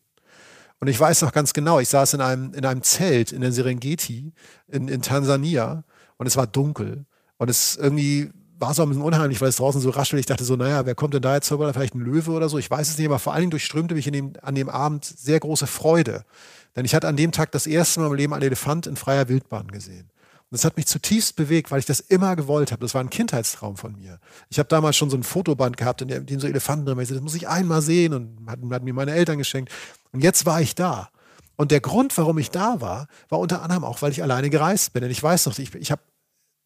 Und ich weiß noch ganz genau, ich saß in einem, in einem Zelt in der Serengeti in, in Tansania und es war dunkel. Und es irgendwie war so ein bisschen unheimlich, weil es draußen so raschelt. Ich dachte so, naja, wer kommt denn da jetzt vorbei? Vielleicht ein Löwe oder so? Ich weiß es nicht, aber vor allen Dingen durchströmte mich dem, an dem Abend sehr große Freude. Denn ich hatte an dem Tag das erste Mal im Leben einen Elefant in freier Wildbahn gesehen. Das hat mich zutiefst bewegt, weil ich das immer gewollt habe. Das war ein Kindheitstraum von mir. Ich habe damals schon so ein Fotoband gehabt, in dem so Elefanten drin waren. Das muss ich einmal sehen und hatten, hatten mir meine Eltern geschenkt. Und jetzt war ich da. Und der Grund, warum ich da war, war unter anderem auch, weil ich alleine gereist bin. Denn ich weiß noch, ich, ich habe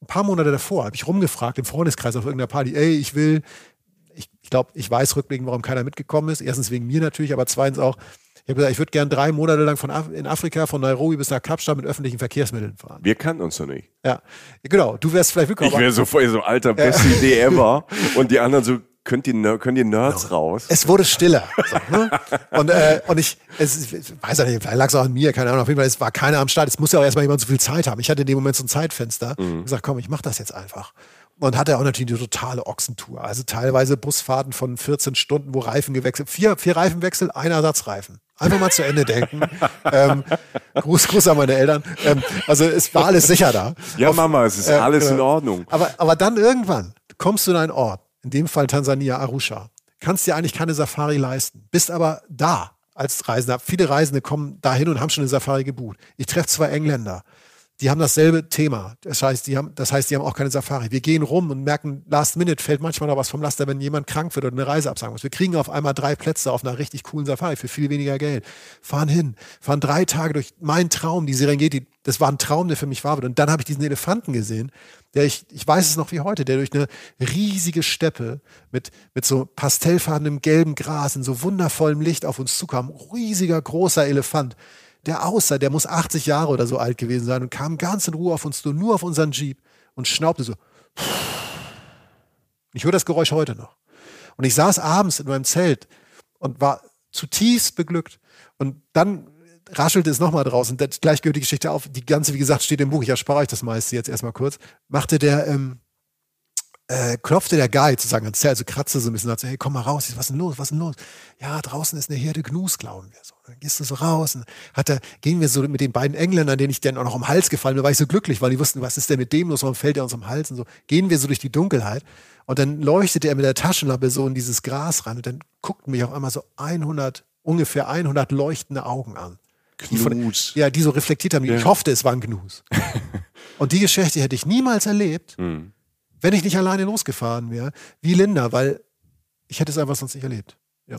ein paar Monate davor, habe ich rumgefragt im Freundeskreis auf irgendeiner Party, ey, ich will, ich glaube, ich weiß rückblickend, warum keiner mitgekommen ist. Erstens wegen mir natürlich, aber zweitens auch, ich habe gesagt, ich würde gerne drei Monate lang von Af in Afrika, von Nairobi bis nach Kapstadt mit öffentlichen Verkehrsmitteln fahren. Wir kannten uns noch nicht. Ja, genau. Du wärst vielleicht willkommen. Ich wäre so voll so alter, beste ja. Idee ever. Und die anderen so, könnt ihr, können die Nerds genau. raus? Es wurde stiller. So, ne? und, äh, und ich, es, ich weiß ja nicht, vielleicht lag es auch an mir, keine Ahnung. Auf jeden Fall, es war keiner am Start. Es muss ja auch erstmal jemand so viel Zeit haben. Ich hatte in dem Moment so ein Zeitfenster. Mhm. gesagt, komm, ich mach das jetzt einfach. Und hatte auch natürlich die totale Ochsentour. Also teilweise Busfahrten von 14 Stunden, wo Reifen gewechselt, vier, vier Reifenwechsel, ein Ersatzreifen. Einfach mal zu Ende denken. ähm, Gruß, Gruß an meine Eltern. Ähm, also es war alles sicher da. Ja, Auf, Mama, es ist äh, alles in Ordnung. Aber, aber dann irgendwann kommst du in einen Ort, in dem Fall Tansania, Arusha, kannst dir eigentlich keine Safari leisten, bist aber da als Reisender. Viele Reisende kommen dahin und haben schon eine Safari gebucht. Ich treffe zwei Engländer die haben dasselbe Thema. Das heißt, die haben, das heißt, die haben auch keine Safari. Wir gehen rum und merken, last minute fällt manchmal noch was vom Laster, wenn jemand krank wird oder eine Reise absagen muss. Wir kriegen auf einmal drei Plätze auf einer richtig coolen Safari für viel weniger Geld. Fahren hin, fahren drei Tage durch meinen Traum, die Serengeti. Das war ein Traum, der für mich wahr wird. Und dann habe ich diesen Elefanten gesehen, der ich, ich weiß es noch wie heute, der durch eine riesige Steppe mit, mit so pastellfarbenem gelben Gras in so wundervollem Licht auf uns zukam. Riesiger, großer Elefant der aussah, der muss 80 Jahre oder so alt gewesen sein und kam ganz in Ruhe auf uns zu, nur auf unseren Jeep und schnaubte so. Ich höre das Geräusch heute noch. Und ich saß abends in meinem Zelt und war zutiefst beglückt. Und dann raschelte es nochmal draußen. Gleich gehört die Geschichte auf. Die ganze, wie gesagt, steht im Buch. Ich erspare euch das meiste jetzt erstmal kurz. Machte der, ähm, äh, klopfte der Guide sozusagen ans Zelt, also kratzte so ein bisschen, sagte, hey, komm mal raus, was ist denn los, was ist denn los? Ja, draußen ist eine Herde Gnus, glauben wir so. Dann gehst du so raus und hat er, gehen wir so mit den beiden Engländern, denen ich dann auch noch um Hals gefallen bin, war ich so glücklich, weil die wussten, was ist denn mit dem los, warum fällt er uns um Hals und so. Gehen wir so durch die Dunkelheit und dann leuchtete er mit der Taschenlampe so in dieses Gras rein und dann guckten mich auf einmal so 100, ungefähr 100 leuchtende Augen an. Gnus. Die von, ja, die so reflektiert haben. Ja. Ich hoffte, es waren Gnus. und die Geschichte hätte ich niemals erlebt, hm wenn ich nicht alleine losgefahren wäre, wie Linda, weil ich hätte es einfach sonst nicht erlebt. Ja.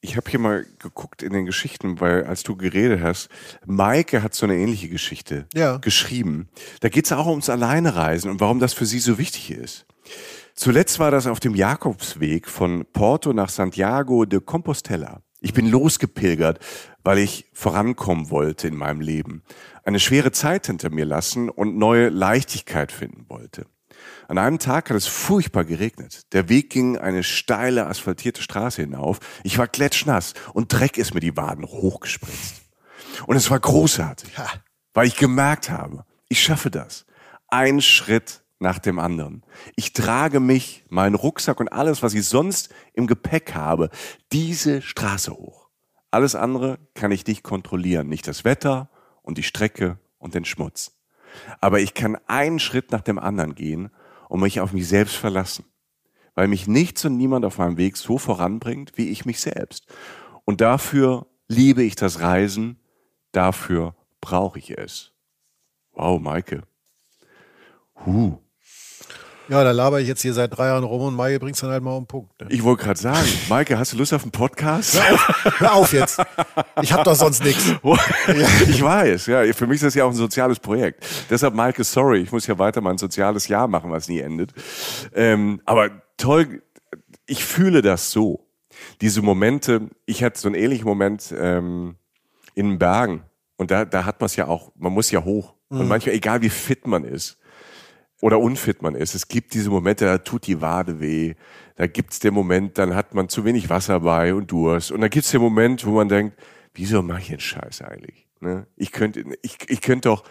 Ich habe hier mal geguckt in den Geschichten, weil als du geredet hast, Maike hat so eine ähnliche Geschichte ja. geschrieben. Da geht es auch ums Alleinereisen und warum das für sie so wichtig ist. Zuletzt war das auf dem Jakobsweg von Porto nach Santiago de Compostela. Ich bin losgepilgert, weil ich vorankommen wollte in meinem Leben, eine schwere Zeit hinter mir lassen und neue Leichtigkeit finden wollte. An einem Tag hat es furchtbar geregnet. Der Weg ging eine steile, asphaltierte Straße hinauf. Ich war klatschnass und Dreck ist mir die Waden hochgespritzt. Und es war großartig, weil ich gemerkt habe, ich schaffe das. Ein Schritt nach dem anderen. Ich trage mich, meinen Rucksack und alles, was ich sonst im Gepäck habe, diese Straße hoch. Alles andere kann ich nicht kontrollieren. Nicht das Wetter und die Strecke und den Schmutz. Aber ich kann einen Schritt nach dem anderen gehen und mich auf mich selbst verlassen. Weil mich nichts und niemand auf meinem Weg so voranbringt, wie ich mich selbst. Und dafür liebe ich das Reisen, dafür brauche ich es. Wow, Maike. Huh. Ja, da laber ich jetzt hier seit drei Jahren rum und Maike bringt es dann halt mal um den Punkt. Ne? Ich wollte gerade sagen, Maike, hast du Lust auf einen Podcast? Hör auf, hör auf jetzt. Ich habe doch sonst nichts. ich weiß, ja. Für mich ist das ja auch ein soziales Projekt. Deshalb, Maike, sorry, ich muss ja weiter mein soziales Jahr machen, was nie endet. Ähm, aber toll, ich fühle das so. Diese Momente, ich hatte so einen ähnlichen Moment ähm, in den Bergen. Und da, da hat man es ja auch, man muss ja hoch. Mhm. Und manchmal, egal wie fit man ist, oder unfit man ist. Es gibt diese Momente, da tut die Wade weh. Da gibt's den Moment, dann hat man zu wenig Wasser bei und Durst. Und dann gibt's den Moment, wo man denkt, wieso mache ich den Scheiß eigentlich? Ne? Ich könnte, ich, ich könnte doch.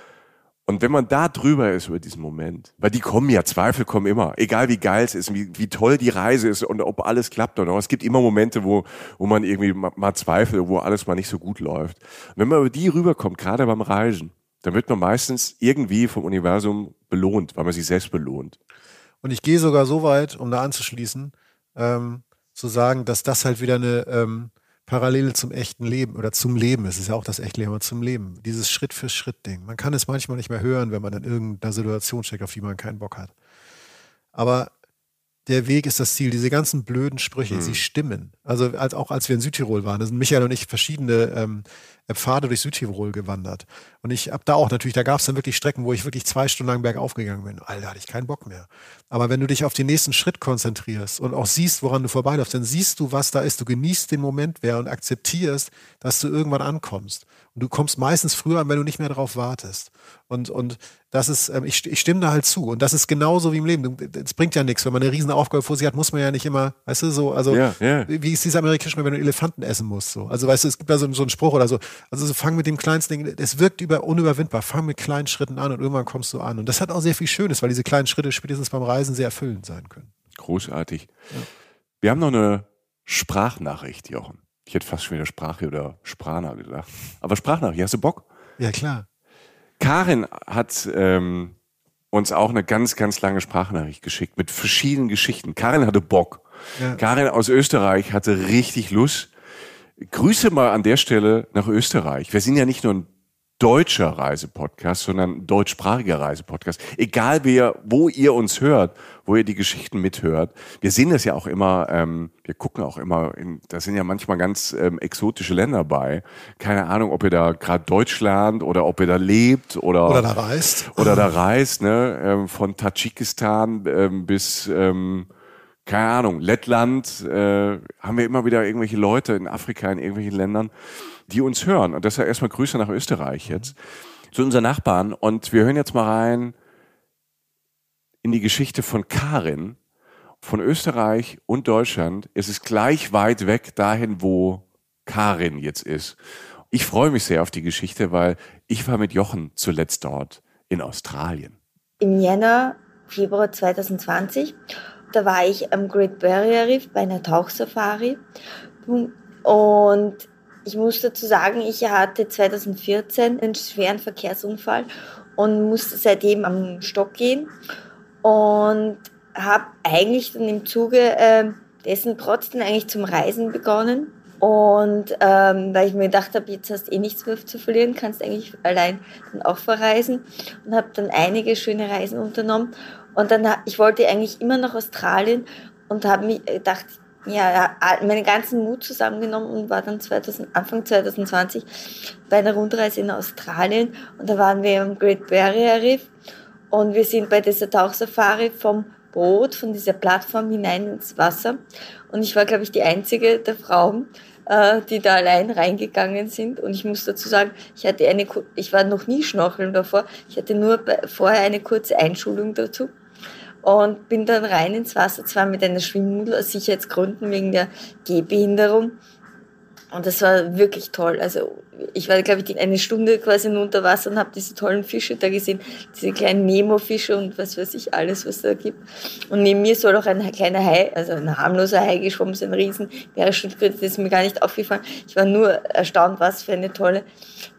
Und wenn man da drüber ist über diesen Moment, weil die kommen ja, Zweifel kommen immer, egal wie geil es ist, wie, wie toll die Reise ist und ob alles klappt oder noch. Es gibt immer Momente, wo, wo man irgendwie mal, mal zweifelt, wo alles mal nicht so gut läuft. Und wenn man über die rüberkommt, gerade beim Reisen, dann wird man meistens irgendwie vom Universum belohnt, weil man sich selbst belohnt. Und ich gehe sogar so weit, um da anzuschließen, ähm, zu sagen, dass das halt wieder eine ähm, Parallele zum echten Leben oder zum Leben ist. Es ist ja auch das echte Leben, aber zum Leben. Dieses Schritt für Schritt Ding. Man kann es manchmal nicht mehr hören, wenn man in irgendeiner Situation steckt, auf die man keinen Bock hat. Aber der Weg ist das Ziel. Diese ganzen blöden Sprüche, mhm. sie stimmen. Also als, auch als wir in Südtirol waren, da sind Michael und ich verschiedene ähm, Pfade durch Südtirol gewandert. Und ich habe da auch natürlich, da gab es dann wirklich Strecken, wo ich wirklich zwei Stunden lang bergauf gegangen bin. Alter, hatte ich keinen Bock mehr. Aber wenn du dich auf den nächsten Schritt konzentrierst und auch siehst, woran du vorbeiläufst, dann siehst du, was da ist. Du genießt den Moment mehr und akzeptierst, dass du irgendwann ankommst. Und du kommst meistens früher an, wenn du nicht mehr darauf wartest. Und, und das ist, ähm, ich, ich stimme da halt zu. Und das ist genauso wie im Leben. Es bringt ja nichts. Wenn man eine riesen Aufgabe vor sich hat, muss man ja nicht immer, weißt du, so, also, ja, ja. wie ist dieser amerikanische, wenn du Elefanten essen musst, so. Also, weißt du, es gibt da so, so einen Spruch oder so. Also, so fang mit dem kleinsten Ding, es wirkt über, unüberwindbar. Fang mit kleinen Schritten an und irgendwann kommst du an. Und das hat auch sehr viel Schönes, weil diese kleinen Schritte spätestens beim Reisen sehr erfüllend sein können. Großartig. Ja. Wir haben noch eine Sprachnachricht, Jochen. Ich hätte fast schon wieder Sprache oder Sprana gesagt. Aber Sprachnachricht, hast du Bock? Ja, klar. Karin hat ähm, uns auch eine ganz, ganz lange Sprachnachricht geschickt mit verschiedenen Geschichten. Karin hatte Bock. Ja. Karin aus Österreich hatte richtig Lust. Grüße mal an der Stelle nach Österreich. Wir sind ja nicht nur ein deutscher Reisepodcast, sondern deutschsprachiger Reisepodcast. Egal wer, wo ihr uns hört, wo ihr die Geschichten mithört. Wir sehen das ja auch immer, ähm, wir gucken auch immer, in, da sind ja manchmal ganz ähm, exotische Länder bei. Keine Ahnung, ob ihr da gerade Deutsch lernt oder ob ihr da lebt oder Oder da reist. oder da reist, ne? Ähm, von Tadschikistan ähm, bis ähm, keine Ahnung, Lettland, äh, haben wir immer wieder irgendwelche Leute in Afrika, in irgendwelchen Ländern, die uns hören. Und deshalb erstmal Grüße nach Österreich jetzt, zu unseren Nachbarn. Und wir hören jetzt mal rein in die Geschichte von Karin, von Österreich und Deutschland. Es ist gleich weit weg dahin, wo Karin jetzt ist. Ich freue mich sehr auf die Geschichte, weil ich war mit Jochen zuletzt dort in Australien. Im Jänner, Februar 2020, da war ich am Great Barrier Reef bei einer Tauchsafari. Und ich muss dazu sagen, ich hatte 2014 einen schweren Verkehrsunfall und musste seitdem am Stock gehen und habe eigentlich dann im Zuge äh, dessen trotzdem eigentlich zum Reisen begonnen. Und ähm, weil ich mir gedacht habe, jetzt hast du eh nichts mehr zu verlieren, kannst eigentlich allein dann auch verreisen und habe dann einige schöne Reisen unternommen. Und dann, ich wollte eigentlich immer nach Australien und habe mir gedacht, ja, meinen ganzen Mut zusammengenommen und war dann 2000, Anfang 2020 bei einer Rundreise in Australien und da waren wir am Great Barrier Reef und wir sind bei dieser Tauchsafari vom Boot, von dieser Plattform hinein ins Wasser und ich war, glaube ich, die einzige der Frauen, äh, die da allein reingegangen sind und ich muss dazu sagen, ich hatte eine, ich war noch nie schnorcheln davor, ich hatte nur vorher eine kurze Einschulung dazu und bin dann rein ins Wasser, zwar mit einer Schwimmmudel aus Sicherheitsgründen wegen der Gehbehinderung. Und das war wirklich toll. Also ich war, glaube ich, eine Stunde quasi nur unter Wasser und habe diese tollen Fische da gesehen, diese kleinen Nemo-Fische und was weiß ich, alles, was da gibt. Und neben mir soll auch ein kleiner Hai, also ein harmloser Hai geschwommen, so ein Riesen, Meeresschildkröte, das ist mir gar nicht aufgefallen. Ich war nur erstaunt, was für eine tolle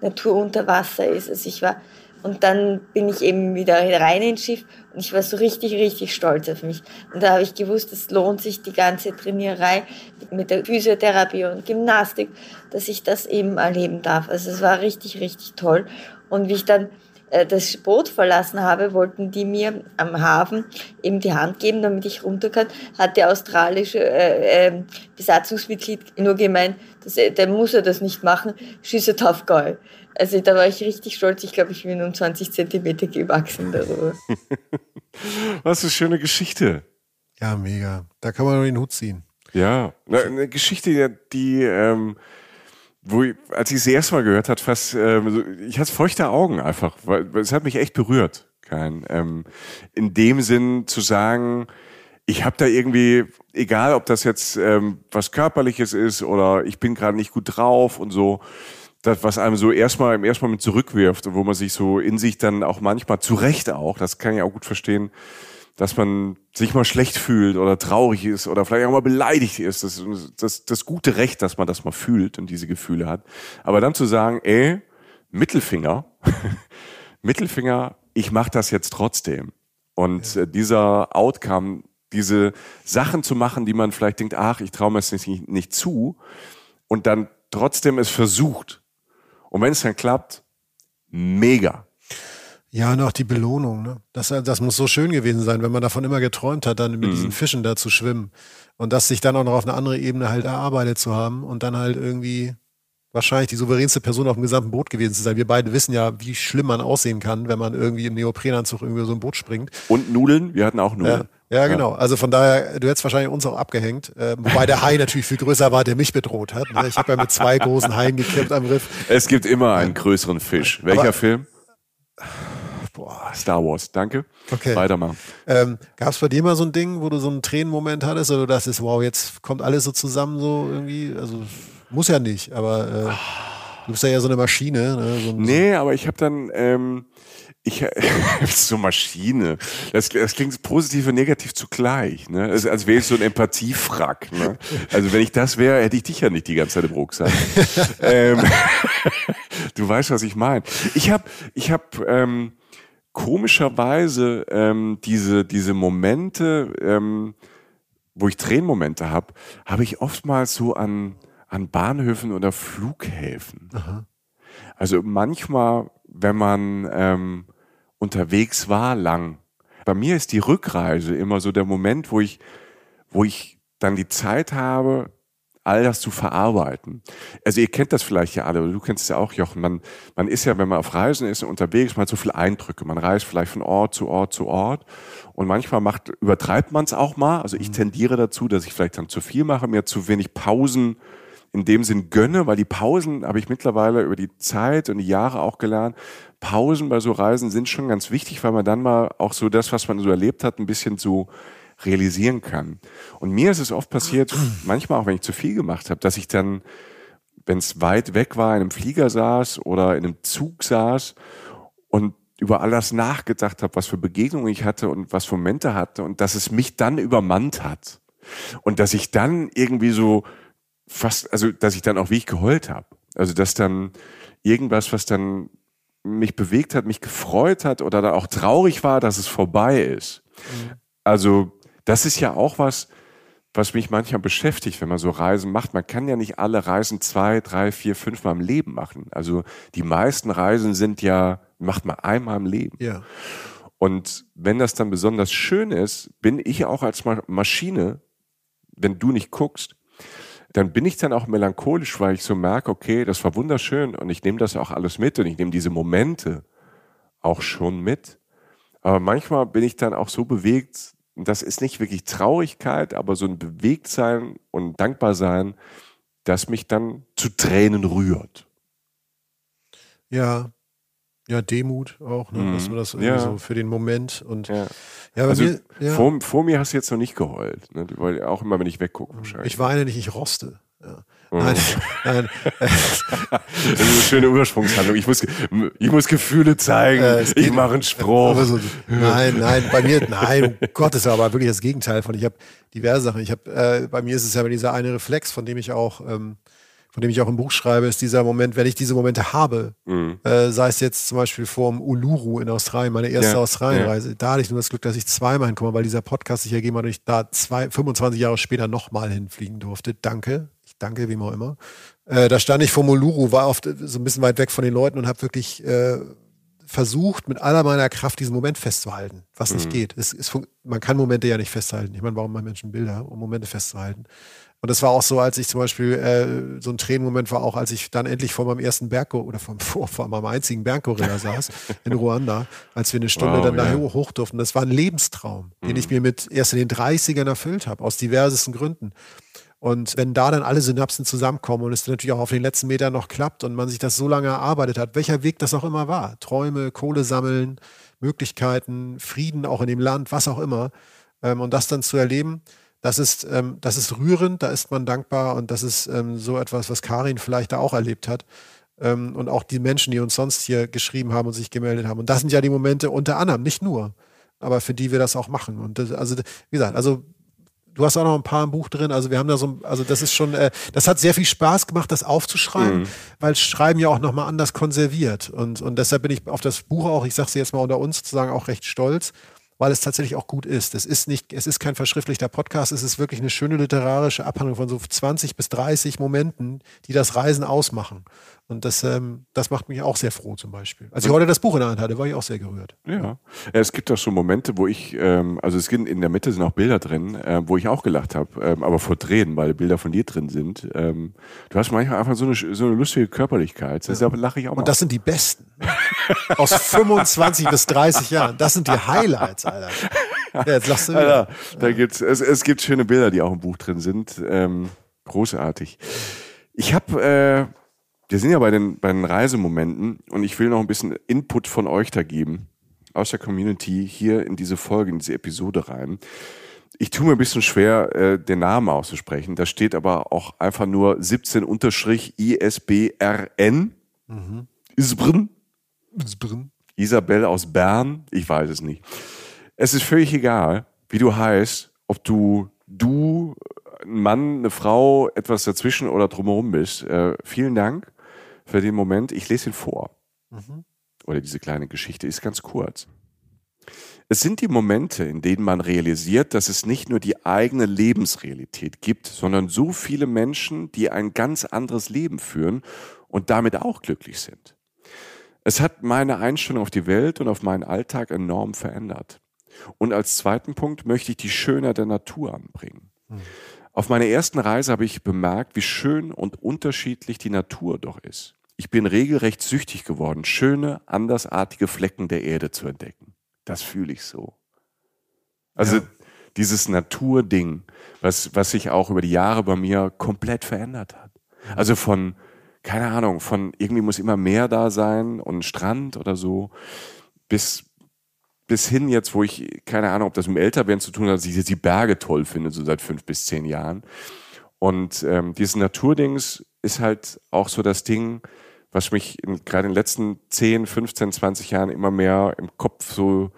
Natur unter Wasser ist. Also ich war und dann bin ich eben wieder rein ins Schiff und ich war so richtig, richtig stolz auf mich. Und da habe ich gewusst, es lohnt sich die ganze Trainierei mit der Physiotherapie und Gymnastik, dass ich das eben erleben darf. Also es war richtig, richtig toll. Und wie ich dann äh, das Boot verlassen habe, wollten die mir am Hafen eben die Hand geben, damit ich runter kann, hat der australische äh, äh, Besatzungsmitglied nur gemeint, dass, er, der muss er das nicht machen, she's a tough guy. Also da war ich richtig stolz. Ich glaube, ich bin um 20 Zentimeter gewachsen darüber. Was eine schöne Geschichte. Ja, mega. Da kann man nur den Hut ziehen. Ja, eine Geschichte, die, ähm, wo ich, als ich es erste Mal gehört hat, fast, ähm, ich hatte feuchte Augen einfach, weil es hat mich echt berührt. Kein, ähm, in dem Sinn zu sagen, ich habe da irgendwie, egal ob das jetzt ähm, was körperliches ist oder ich bin gerade nicht gut drauf und so, das, was einem so erstmal im ersten Moment zurückwirft und wo man sich so in sich dann auch manchmal zu Recht auch, das kann ich auch gut verstehen, dass man sich mal schlecht fühlt oder traurig ist oder vielleicht auch mal beleidigt ist. Das, das, das gute Recht, dass man das mal fühlt und diese Gefühle hat. Aber dann zu sagen, ey, Mittelfinger, Mittelfinger, ich mache das jetzt trotzdem. Und ja. äh, dieser Outcome, diese Sachen zu machen, die man vielleicht denkt, ach, ich traue mir es nicht, nicht zu, und dann trotzdem es versucht, und wenn es dann klappt, mega. Ja, und auch die Belohnung. Ne? Das, das muss so schön gewesen sein, wenn man davon immer geträumt hat, dann mit mhm. diesen Fischen da zu schwimmen. Und das sich dann auch noch auf eine andere Ebene halt erarbeitet zu haben und dann halt irgendwie wahrscheinlich die souveränste Person auf dem gesamten Boot gewesen zu sein. Wir beide wissen ja, wie schlimm man aussehen kann, wenn man irgendwie im Neoprenanzug irgendwie so ein Boot springt. Und Nudeln, wir hatten auch Nudeln. Ja, ja genau. Also von daher, du hättest wahrscheinlich uns auch abgehängt. Äh, wobei der Hai natürlich viel größer war, der mich bedroht hat. Ne? Ich habe ja mit zwei großen Haien gekämpft am Riff. Es gibt immer einen größeren Fisch. Welcher Aber, Film? Boah, Star Wars, danke. Okay. Weitermachen. Ähm, Gab es bei dir mal so ein Ding, wo du so einen Tränenmoment hattest oder das ist, wow, jetzt kommt alles so zusammen so irgendwie? Also muss ja nicht, aber äh, du bist ja eher so eine Maschine. Ne? So nee, aber ich habe dann, ähm, ich so Maschine. Das, das klingt positiv und negativ zugleich. Ne? Also, als wäre ich so ein Empathiefrack. Ne? Also wenn ich das wäre, hätte ich dich ja nicht die ganze Zeit im Rucksack. ähm, du weißt, was ich meine. Ich habe, ich habe ähm, komischerweise ähm, diese diese Momente, ähm, wo ich Tränenmomente habe, habe ich oftmals so an an Bahnhöfen oder Flughäfen. Aha Also manchmal, wenn man ähm, unterwegs war lang, bei mir ist die Rückreise immer so der Moment, wo ich, wo ich dann die Zeit habe, all das zu verarbeiten. Also ihr kennt das vielleicht ja alle, oder du kennst es ja auch, Jochen. Man, man ist ja, wenn man auf Reisen ist und unterwegs, man hat so viele Eindrücke. Man reist vielleicht von Ort zu Ort zu Ort. Und manchmal macht, übertreibt man es auch mal. Also ich mhm. tendiere dazu, dass ich vielleicht dann zu viel mache, mir zu wenig Pausen in dem Sinn gönne, weil die Pausen habe ich mittlerweile über die Zeit und die Jahre auch gelernt. Pausen bei so Reisen sind schon ganz wichtig, weil man dann mal auch so das, was man so erlebt hat, ein bisschen so realisieren kann. Und mir ist es oft passiert, manchmal auch wenn ich zu viel gemacht habe, dass ich dann, wenn es weit weg war, in einem Flieger saß oder in einem Zug saß und über alles nachgedacht habe, was für Begegnungen ich hatte und was für Momente hatte und dass es mich dann übermannt hat. Und dass ich dann irgendwie so fast, also dass ich dann auch wie ich geheult habe. Also dass dann irgendwas, was dann mich bewegt hat, mich gefreut hat oder dann auch traurig war, dass es vorbei ist. Mhm. Also das ist ja auch was, was mich manchmal beschäftigt, wenn man so Reisen macht. Man kann ja nicht alle Reisen zwei, drei, vier, fünf Mal im Leben machen. Also die meisten Reisen sind ja, macht man einmal im Leben. Ja. Und wenn das dann besonders schön ist, bin ich auch als Maschine, wenn du nicht guckst, dann bin ich dann auch melancholisch, weil ich so merke, okay, das war wunderschön und ich nehme das auch alles mit und ich nehme diese Momente auch schon mit. Aber manchmal bin ich dann auch so bewegt, das ist nicht wirklich Traurigkeit, aber so ein Bewegtsein und Dankbarsein, das mich dann zu Tränen rührt. Ja, ja, Demut auch, ne? dass man das irgendwie ja. so für den Moment und ja, ja also mir, ja. Vor, vor, mir hast du jetzt noch nicht geheult, ne? weil auch immer, wenn ich weggucke wahrscheinlich. Ich weine nicht, ich roste. Ja. Mhm. Nein, nein. das ist eine schöne Übersprungshandlung. Ich muss, ich muss Gefühle zeigen. Äh, ich mache einen Spruch. So, nein, nein, bei mir, nein, um Gottes aber wirklich das Gegenteil von. Ich habe diverse Sachen. Ich habe, äh, bei mir ist es ja dieser eine Reflex, von dem ich auch ähm, von dem ich auch im Buch schreibe, ist dieser Moment, wenn ich diese Momente habe, mhm. äh, sei es jetzt zum Beispiel vorm Uluru in Australien, meine erste ja, Australienreise, ja. da hatte ich nur das Glück, dass ich zweimal hinkomme, weil dieser Podcast sich ergeben hat und ich da zwei, 25 Jahre später nochmal hinfliegen durfte. Danke. Ich danke, wie auch immer. Äh, da stand ich vor Uluru, war oft so ein bisschen weit weg von den Leuten und habe wirklich äh, versucht, mit aller meiner Kraft diesen Moment festzuhalten, was mhm. nicht geht. Es, es, man kann Momente ja nicht festhalten. Ich meine, warum machen Menschen Bilder, um Momente festzuhalten? Und das war auch so, als ich zum Beispiel, äh, so ein Tränenmoment war auch, als ich dann endlich vor meinem ersten Berg oder vor, vor, vor meinem einzigen Berggorilla saß in Ruanda, als wir eine Stunde wow, dann ja. da hoch durften. Das war ein Lebenstraum, mhm. den ich mir mit erst in den 30ern erfüllt habe, aus diversesten Gründen. Und wenn da dann alle Synapsen zusammenkommen und es natürlich auch auf den letzten Metern noch klappt und man sich das so lange erarbeitet hat, welcher Weg das auch immer war, Träume, Kohle sammeln, Möglichkeiten, Frieden auch in dem Land, was auch immer, ähm, und das dann zu erleben, das ist, ähm, das ist rührend, da ist man dankbar und das ist ähm, so etwas, was Karin vielleicht da auch erlebt hat. Ähm, und auch die Menschen, die uns sonst hier geschrieben haben und sich gemeldet haben. Und das sind ja die Momente unter anderem, nicht nur, aber für die wir das auch machen. Und das, also, wie gesagt, also du hast auch noch ein paar im Buch drin. Also wir haben da so, also das ist schon, äh, das hat sehr viel Spaß gemacht, das aufzuschreiben, mhm. weil Schreiben ja auch nochmal anders konserviert. Und, und deshalb bin ich auf das Buch auch, ich sage es jetzt mal unter uns, sozusagen auch recht stolz, weil es tatsächlich auch gut ist. Es ist nicht, es ist kein verschriftlichter Podcast, es ist wirklich eine schöne literarische Abhandlung von so 20 bis 30 Momenten, die das Reisen ausmachen. Und das, ähm, das macht mich auch sehr froh zum Beispiel. Als ich heute das Buch in der Hand hatte, war ich auch sehr gerührt. Ja, es gibt auch so Momente, wo ich, ähm, also es gibt in der Mitte sind auch Bilder drin, äh, wo ich auch gelacht habe, ähm, aber vor Tränen, weil Bilder von dir drin sind. Ähm, du hast manchmal einfach so eine, so eine lustige Körperlichkeit. Deshalb ja. lache ich auch mal. Und das sind die besten. Aus 25 bis 30 Jahren. Das sind die Highlights, Alter. Ja, jetzt lachst du wieder. Alter, da gibt's, es, es gibt schöne Bilder, die auch im Buch drin sind. Ähm, großartig. Ich habe äh, wir sind ja bei den, bei den Reisemomenten und ich will noch ein bisschen Input von euch da geben, aus der Community hier in diese Folge, in diese Episode rein. Ich tue mir ein bisschen schwer, äh, den Namen auszusprechen. Da steht aber auch einfach nur 17 Unterstrich ISBRN. Mhm. Isbrn. Isbrn. Isabel aus Bern. Ich weiß es nicht. Es ist völlig egal, wie du heißt, ob du du, ein Mann, eine Frau, etwas dazwischen oder drumherum bist. Äh, vielen Dank für den Moment. Ich lese ihn vor. Mhm. Oder diese kleine Geschichte ist ganz kurz. Es sind die Momente, in denen man realisiert, dass es nicht nur die eigene Lebensrealität gibt, sondern so viele Menschen, die ein ganz anderes Leben führen und damit auch glücklich sind. Es hat meine Einstellung auf die Welt und auf meinen Alltag enorm verändert. Und als zweiten Punkt möchte ich die Schönheit der Natur anbringen. Mhm. Auf meiner ersten Reise habe ich bemerkt, wie schön und unterschiedlich die Natur doch ist. Ich bin regelrecht süchtig geworden, schöne, andersartige Flecken der Erde zu entdecken. Das fühle ich so. Also ja. dieses Naturding, was, was sich auch über die Jahre bei mir komplett verändert hat. Also von, keine Ahnung, von irgendwie muss immer Meer da sein und Strand oder so, bis, bis hin jetzt, wo ich, keine Ahnung, ob das mit Älterwerden zu tun hat, dass ich jetzt die Berge toll finde, so seit fünf bis zehn Jahren. Und ähm, dieses Naturdings ist halt auch so das Ding, was mich gerade in den letzten 10, 15, 20 Jahren immer mehr im Kopf so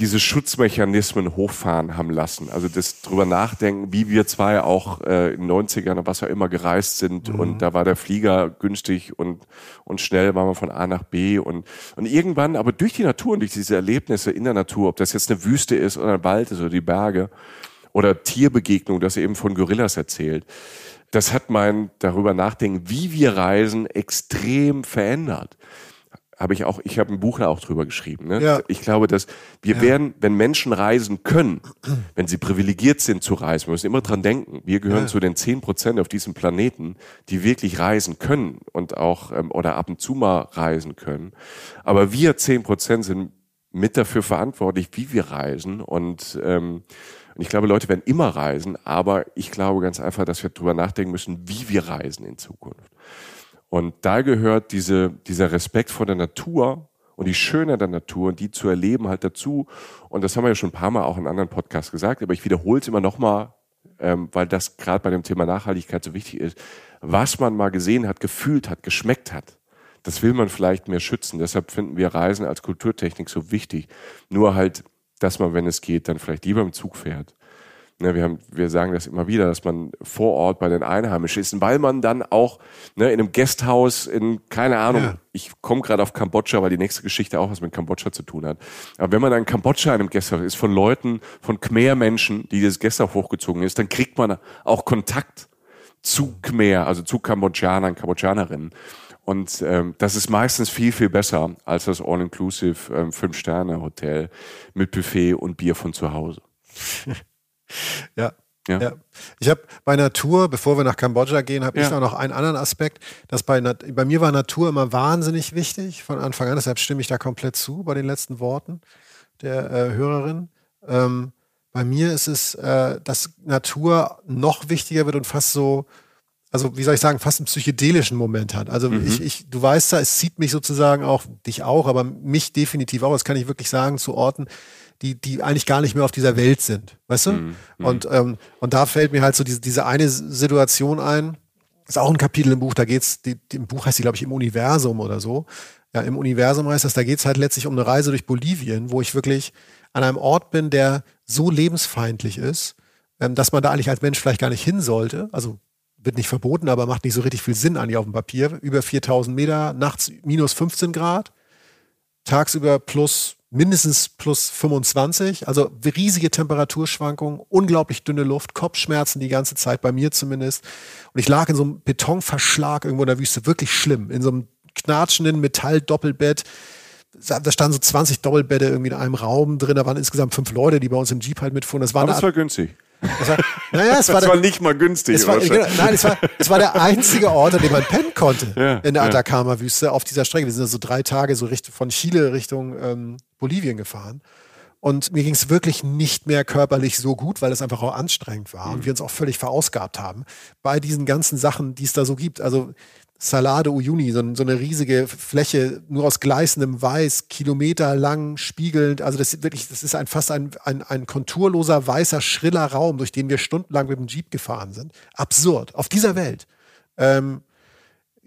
diese Schutzmechanismen hochfahren haben lassen. Also das drüber nachdenken, wie wir zwei auch äh, in den 90ern oder was auch immer gereist sind mhm. und da war der Flieger günstig und, und schnell waren wir von A nach B und, und irgendwann, aber durch die Natur und durch diese Erlebnisse in der Natur, ob das jetzt eine Wüste ist oder ein Wald ist oder die Berge oder Tierbegegnung, das eben von Gorillas erzählt, das hat mein darüber nachdenken, wie wir reisen, extrem verändert. Habe ich auch, ich habe ein Buch da auch drüber geschrieben. Ne? Ja. Ich glaube, dass wir ja. werden, wenn Menschen reisen können, wenn sie privilegiert sind zu reisen, wir müssen immer dran denken, wir gehören ja. zu den zehn Prozent auf diesem Planeten, die wirklich reisen können und auch ähm, oder ab und zu mal reisen können. Aber wir zehn Prozent sind mit dafür verantwortlich, wie wir reisen und ähm, und ich glaube, Leute werden immer reisen, aber ich glaube ganz einfach, dass wir darüber nachdenken müssen, wie wir reisen in Zukunft. Und da gehört diese, dieser Respekt vor der Natur und die Schönheit der Natur und die zu erleben halt dazu. Und das haben wir ja schon ein paar Mal auch in anderen Podcasts gesagt, aber ich wiederhole es immer nochmal, ähm, weil das gerade bei dem Thema Nachhaltigkeit so wichtig ist. Was man mal gesehen hat, gefühlt hat, geschmeckt hat, das will man vielleicht mehr schützen. Deshalb finden wir Reisen als Kulturtechnik so wichtig. Nur halt dass man, wenn es geht, dann vielleicht lieber im Zug fährt. Ne, wir, haben, wir sagen das immer wieder, dass man vor Ort bei den Einheimischen ist, weil man dann auch ne, in einem Gasthaus in, keine Ahnung, ja. ich komme gerade auf Kambodscha, weil die nächste Geschichte auch was mit Kambodscha zu tun hat. Aber wenn man dann in Kambodscha in einem Gasthaus ist, von Leuten, von Khmer-Menschen, die dieses Gasthaus hochgezogen ist, dann kriegt man auch Kontakt zu Khmer, also zu Kambodschanern, Kambodschanerinnen. Und ähm, das ist meistens viel, viel besser als das All-Inclusive ähm, Fünf-Sterne-Hotel mit Buffet und Bier von zu Hause. ja. Ja. ja. Ich habe bei Natur, bevor wir nach Kambodscha gehen, habe ja. ich auch noch einen anderen Aspekt, dass bei, bei mir war Natur immer wahnsinnig wichtig von Anfang an, deshalb stimme ich da komplett zu bei den letzten Worten der äh, Hörerin. Ähm, bei mir ist es, äh, dass Natur noch wichtiger wird und fast so also wie soll ich sagen, fast einen psychedelischen Moment hat. Also mhm. ich, ich, du weißt ja, es zieht mich sozusagen auch, dich auch, aber mich definitiv auch, das kann ich wirklich sagen, zu Orten, die, die eigentlich gar nicht mehr auf dieser Welt sind. Weißt du? Mhm. mhm. Und, ähm, und da fällt mir halt so diese, diese eine Situation ein. Das ist auch ein Kapitel im Buch, da geht's, die, im Buch heißt die, glaube ich, im Universum oder so. Ja, im Universum heißt das, da geht's halt letztlich um eine Reise durch Bolivien, wo ich wirklich an einem Ort bin, der so lebensfeindlich ist, ähm, dass man da eigentlich als Mensch vielleicht gar nicht hin sollte. Also wird nicht verboten, aber macht nicht so richtig viel Sinn eigentlich auf dem Papier. Über 4000 Meter, nachts minus 15 Grad, tagsüber plus mindestens plus 25, also riesige Temperaturschwankungen, unglaublich dünne Luft, Kopfschmerzen die ganze Zeit, bei mir zumindest. Und ich lag in so einem Betonverschlag irgendwo in der Wüste, wirklich schlimm, in so einem knatschenden Metall-Doppelbett. Da standen so 20 Doppelbette irgendwie in einem Raum drin, da waren insgesamt fünf Leute, die bei uns im Jeep halt mitfuhren. Das war, Aber das war günstig. Das war, naja, es das war, der, war nicht mal günstig. Es war, genau, nein, es war, es war der einzige Ort, an dem man pennen konnte ja, in der Atacama-Wüste auf dieser Strecke. Wir sind also drei Tage so Richtung, von Chile Richtung ähm, Bolivien gefahren. Und mir ging es wirklich nicht mehr körperlich so gut, weil es einfach auch anstrengend war mhm. und wir uns auch völlig verausgabt haben bei diesen ganzen Sachen, die es da so gibt. Also Salade Uyuni, so, so, eine riesige Fläche, nur aus gleißendem Weiß, kilometerlang, spiegelnd. Also das ist wirklich, das ist ein, fast ein, ein, ein konturloser, weißer, schriller Raum, durch den wir stundenlang mit dem Jeep gefahren sind. Absurd. Auf dieser Welt. Ähm,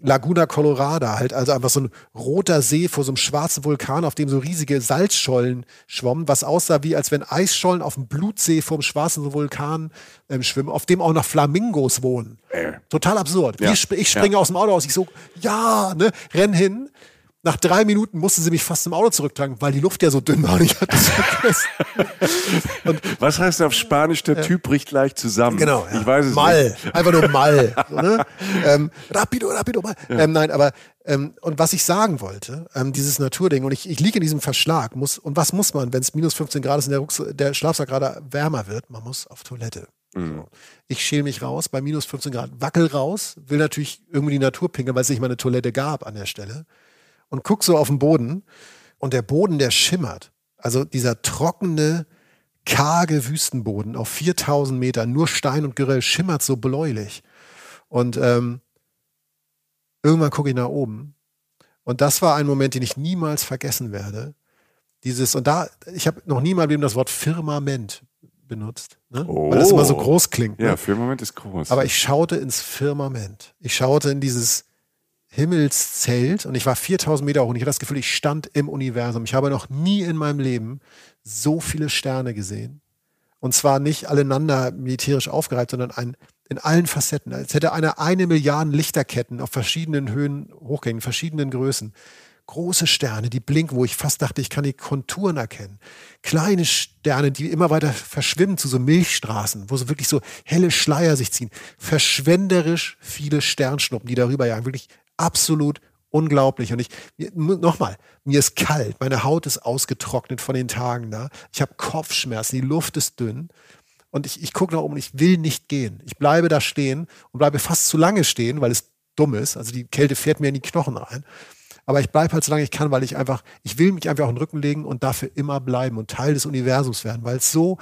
Laguna Colorada, halt also einfach so ein roter See vor so einem schwarzen Vulkan, auf dem so riesige Salzschollen schwommen, was aussah wie, als wenn Eisschollen auf dem Blutsee vor dem schwarzen Vulkan ähm, schwimmen, auf dem auch noch Flamingos wohnen. Äh. Total absurd. Ja. Ich, ich springe ja. aus dem Auto aus, ich so, ja, ne, renn hin. Nach drei Minuten musste sie mich fast im Auto zurücktragen, weil die Luft ja so dünn war und ich hatte es vergessen. Was heißt auf Spanisch, der Typ bricht gleich zusammen? Genau. Ja. Ich weiß es mal. nicht. Einfach nur mal. So, ne? ähm, rapido, rapido, mal. Ähm, nein, aber ähm, und was ich sagen wollte, ähm, dieses Naturding, und ich, ich liege in diesem Verschlag, muss, und was muss man, wenn es minus 15 Grad ist und der, Rucks der Schlafsack gerade wärmer wird? Man muss auf Toilette. Mhm. Ich schäle mich raus bei minus 15 Grad, wackel raus, will natürlich irgendwie die Natur pinkeln, weil es nicht mal eine Toilette gab an der Stelle. Und guck so auf den Boden und der Boden, der schimmert. Also dieser trockene, karge Wüstenboden auf 4000 Meter, nur Stein und Geröll, schimmert so bläulich. Und ähm, irgendwann gucke ich nach oben. Und das war ein Moment, den ich niemals vergessen werde. Dieses, und da, ich habe noch nie meinem Leben das Wort Firmament benutzt, ne? weil das immer so Oh. groß klingt. Ja, Ne? den Moment ist groß. Aber ich schaute ins Firmament. Ich schaute in dieses Himmelszelt und ich war 4000 Meter hoch und ich hatte das Gefühl, ich stand im Universum. Ich habe noch nie in meinem Leben so viele Sterne gesehen. Und zwar nicht alleinander militärisch aufgereiht, sondern ein, in allen Facetten. Als hätte einer eine Milliarde Lichterketten auf verschiedenen Höhen hochgängen, verschiedenen Größen. Große Sterne, die blinken, wo ich fast dachte, ich kann die Konturen erkennen. Kleine Sterne, die immer weiter verschwimmen zu so Milchstraßen, wo so wirklich so helle Schleier sich ziehen. Verschwenderisch viele Sternschnuppen, die darüber jagen. Wirklich absolut unglaublich. Und ich, nochmal, mir ist kalt, meine Haut ist ausgetrocknet von den Tagen da. Ich habe Kopfschmerzen, die Luft ist dünn. Und ich, ich gucke nach oben und ich will nicht gehen. Ich bleibe da stehen und bleibe fast zu lange stehen, weil es dumm ist. Also die Kälte fährt mir in die Knochen rein. Aber ich bleibe halt so lange ich kann, weil ich einfach, ich will mich einfach auf den Rücken legen und dafür immer bleiben und Teil des Universums werden, weil es so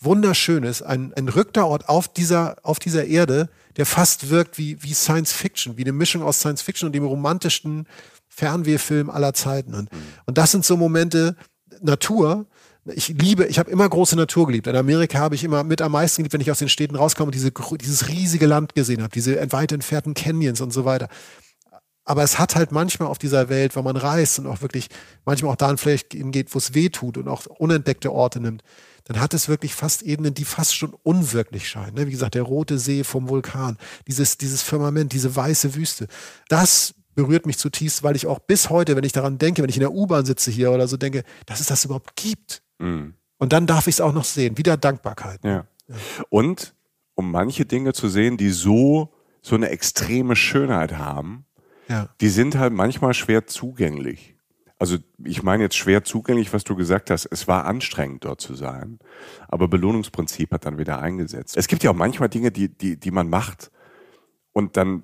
wunderschön ist. Ein, ein rückter Ort auf dieser, auf dieser Erde, der fast wirkt wie, wie Science Fiction, wie eine Mischung aus Science Fiction und dem romantischsten Fernwehfilm aller Zeiten. Und, und das sind so Momente, Natur, ich liebe, ich habe immer große Natur geliebt. In Amerika habe ich immer mit am meisten geliebt, wenn ich aus den Städten rauskomme und diese, dieses riesige Land gesehen habe, diese weit entfernten Canyons und so weiter. Aber es hat halt manchmal auf dieser Welt, wenn man reist und auch wirklich manchmal auch dahin vielleicht hingeht, wo es weh tut und auch unentdeckte Orte nimmt, dann hat es wirklich fast Ebenen, die fast schon unwirklich scheinen. ne? Wie gesagt, der rote See vom Vulkan, dieses, dieses Firmament, diese weiße Wüste. Das berührt mich zutiefst, weil ich auch bis heute, wenn ich daran denke, wenn ich in der U-Bahn sitze hier oder so, denke, dass es das überhaupt gibt. Mhm. Und dann darf ich es auch noch sehen. Wieder Dankbarkeit. Ja. Und um manche Dinge zu sehen, die so, so eine extreme Schönheit haben, Ja. die sind halt manchmal schwer zugänglich. Also ich meine jetzt schwer zugänglich, was du gesagt hast. Es war anstrengend dort zu sein, aber Belohnungsprinzip hat dann wieder eingesetzt. Es gibt ja auch manchmal Dinge, die die die man macht und dann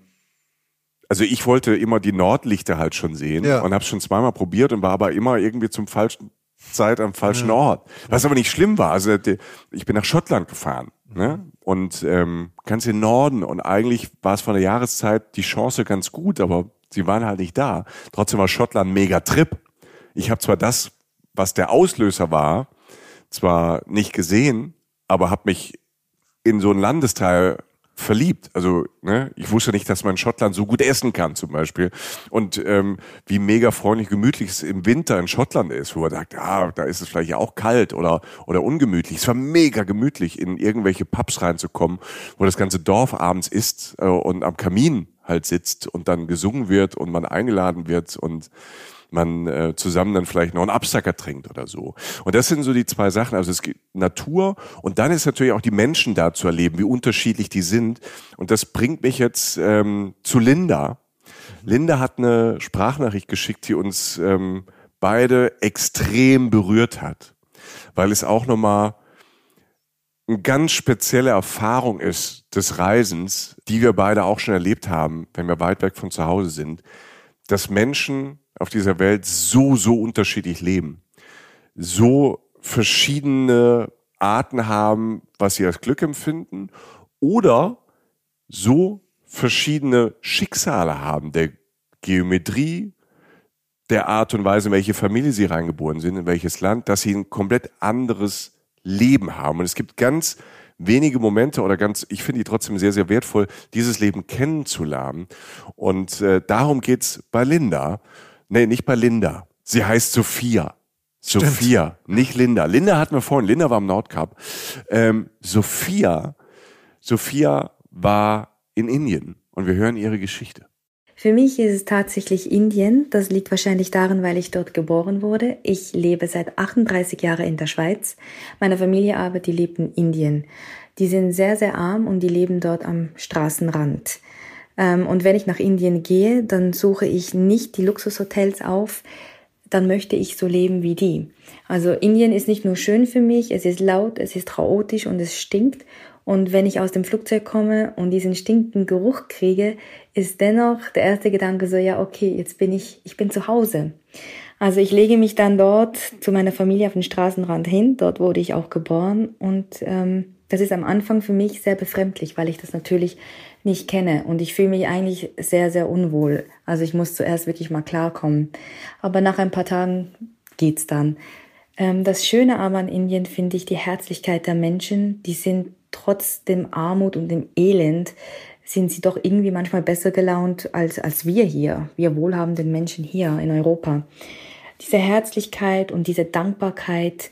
also ich wollte immer die Nordlichter halt schon sehen Ja. und habe schon zweimal probiert und war aber immer irgendwie zum falschen Zeit am falschen Ort. Was aber nicht schlimm war. Also ich bin nach Schottland gefahren ne? und ähm, ganz im Norden und eigentlich war es von der Jahreszeit die Chance ganz gut, aber sie waren halt nicht da. Trotzdem war Schottland mega Trip. Ich habe zwar das, was der Auslöser war, zwar nicht gesehen, aber habe mich in so ein Landesteil verliebt. Also ne, ich wusste nicht, dass man in Schottland so gut essen kann zum Beispiel und ähm, wie mega freundlich, gemütlich es im Winter in Schottland ist, wo man sagt, ah, da ist es vielleicht auch kalt oder oder ungemütlich. Es war mega gemütlich, in irgendwelche Pubs reinzukommen, wo das ganze Dorf abends isst äh, und am Kamin halt sitzt und dann gesungen wird und man eingeladen wird und man äh, zusammen dann vielleicht noch einen Absacker trinkt oder so. Und das sind so die zwei Sachen. Also es gibt Natur und dann ist natürlich auch die Menschen da zu erleben, wie unterschiedlich die sind. Und das bringt mich jetzt ähm, zu Linda. Linda hat eine Sprachnachricht geschickt, die uns ähm, beide extrem berührt hat, weil es auch nochmal eine ganz spezielle Erfahrung ist des Reisens, die wir beide auch schon erlebt haben, wenn wir weit weg von zu Hause sind, dass Menschen auf dieser Welt so, so unterschiedlich leben, so verschiedene Arten haben, was sie als Glück empfinden oder so verschiedene Schicksale haben, der Geometrie, der Art und Weise, in welche Familie sie reingeboren sind, in welches Land, dass sie ein komplett anderes Leben haben. Und es gibt ganz wenige Momente oder ganz, ich finde die trotzdem sehr, sehr wertvoll, dieses Leben kennenzulernen. Und äh, darum geht's bei Linda. Nee, nicht bei Linda. Sie heißt Sophia. Sophia, nicht Linda. Linda hatten wir vorhin. Linda war im Nordkap. Ähm, Sophia, Sophia war in Indien und wir hören ihre Geschichte. Für mich ist es tatsächlich Indien. Das liegt wahrscheinlich daran, weil ich dort geboren wurde. Ich lebe seit 38 Jahren in der Schweiz. Meine Familie aber, die lebt in Indien. Die sind sehr, sehr arm und die leben dort am Straßenrand. Ähm, und wenn ich nach Indien gehe, dann suche ich nicht die Luxushotels auf, dann möchte ich so leben wie die. Also Indien ist nicht nur schön für mich, es ist laut, es ist chaotisch und es stinkt. Und wenn ich aus dem Flugzeug komme und diesen stinkenden Geruch kriege, ist dennoch der erste Gedanke so, ja, okay, jetzt bin ich, ich bin zu Hause. Also ich lege mich dann dort zu meiner Familie auf den Straßenrand hin, dort wurde ich auch geboren und ähm, das ist am Anfang für mich sehr befremdlich, weil ich das natürlich nicht kenne und ich fühle mich eigentlich sehr, sehr unwohl. Also ich muss zuerst wirklich mal klarkommen. Aber nach ein paar Tagen geht's dann. Ähm, das Schöne aber an Indien finde ich die Herzlichkeit der Menschen. Die sind trotz dem Armut und dem Elend sind sie doch irgendwie manchmal besser gelaunt als, als wir hier, wir wohlhabenden Menschen hier in Europa. Diese Herzlichkeit und diese Dankbarkeit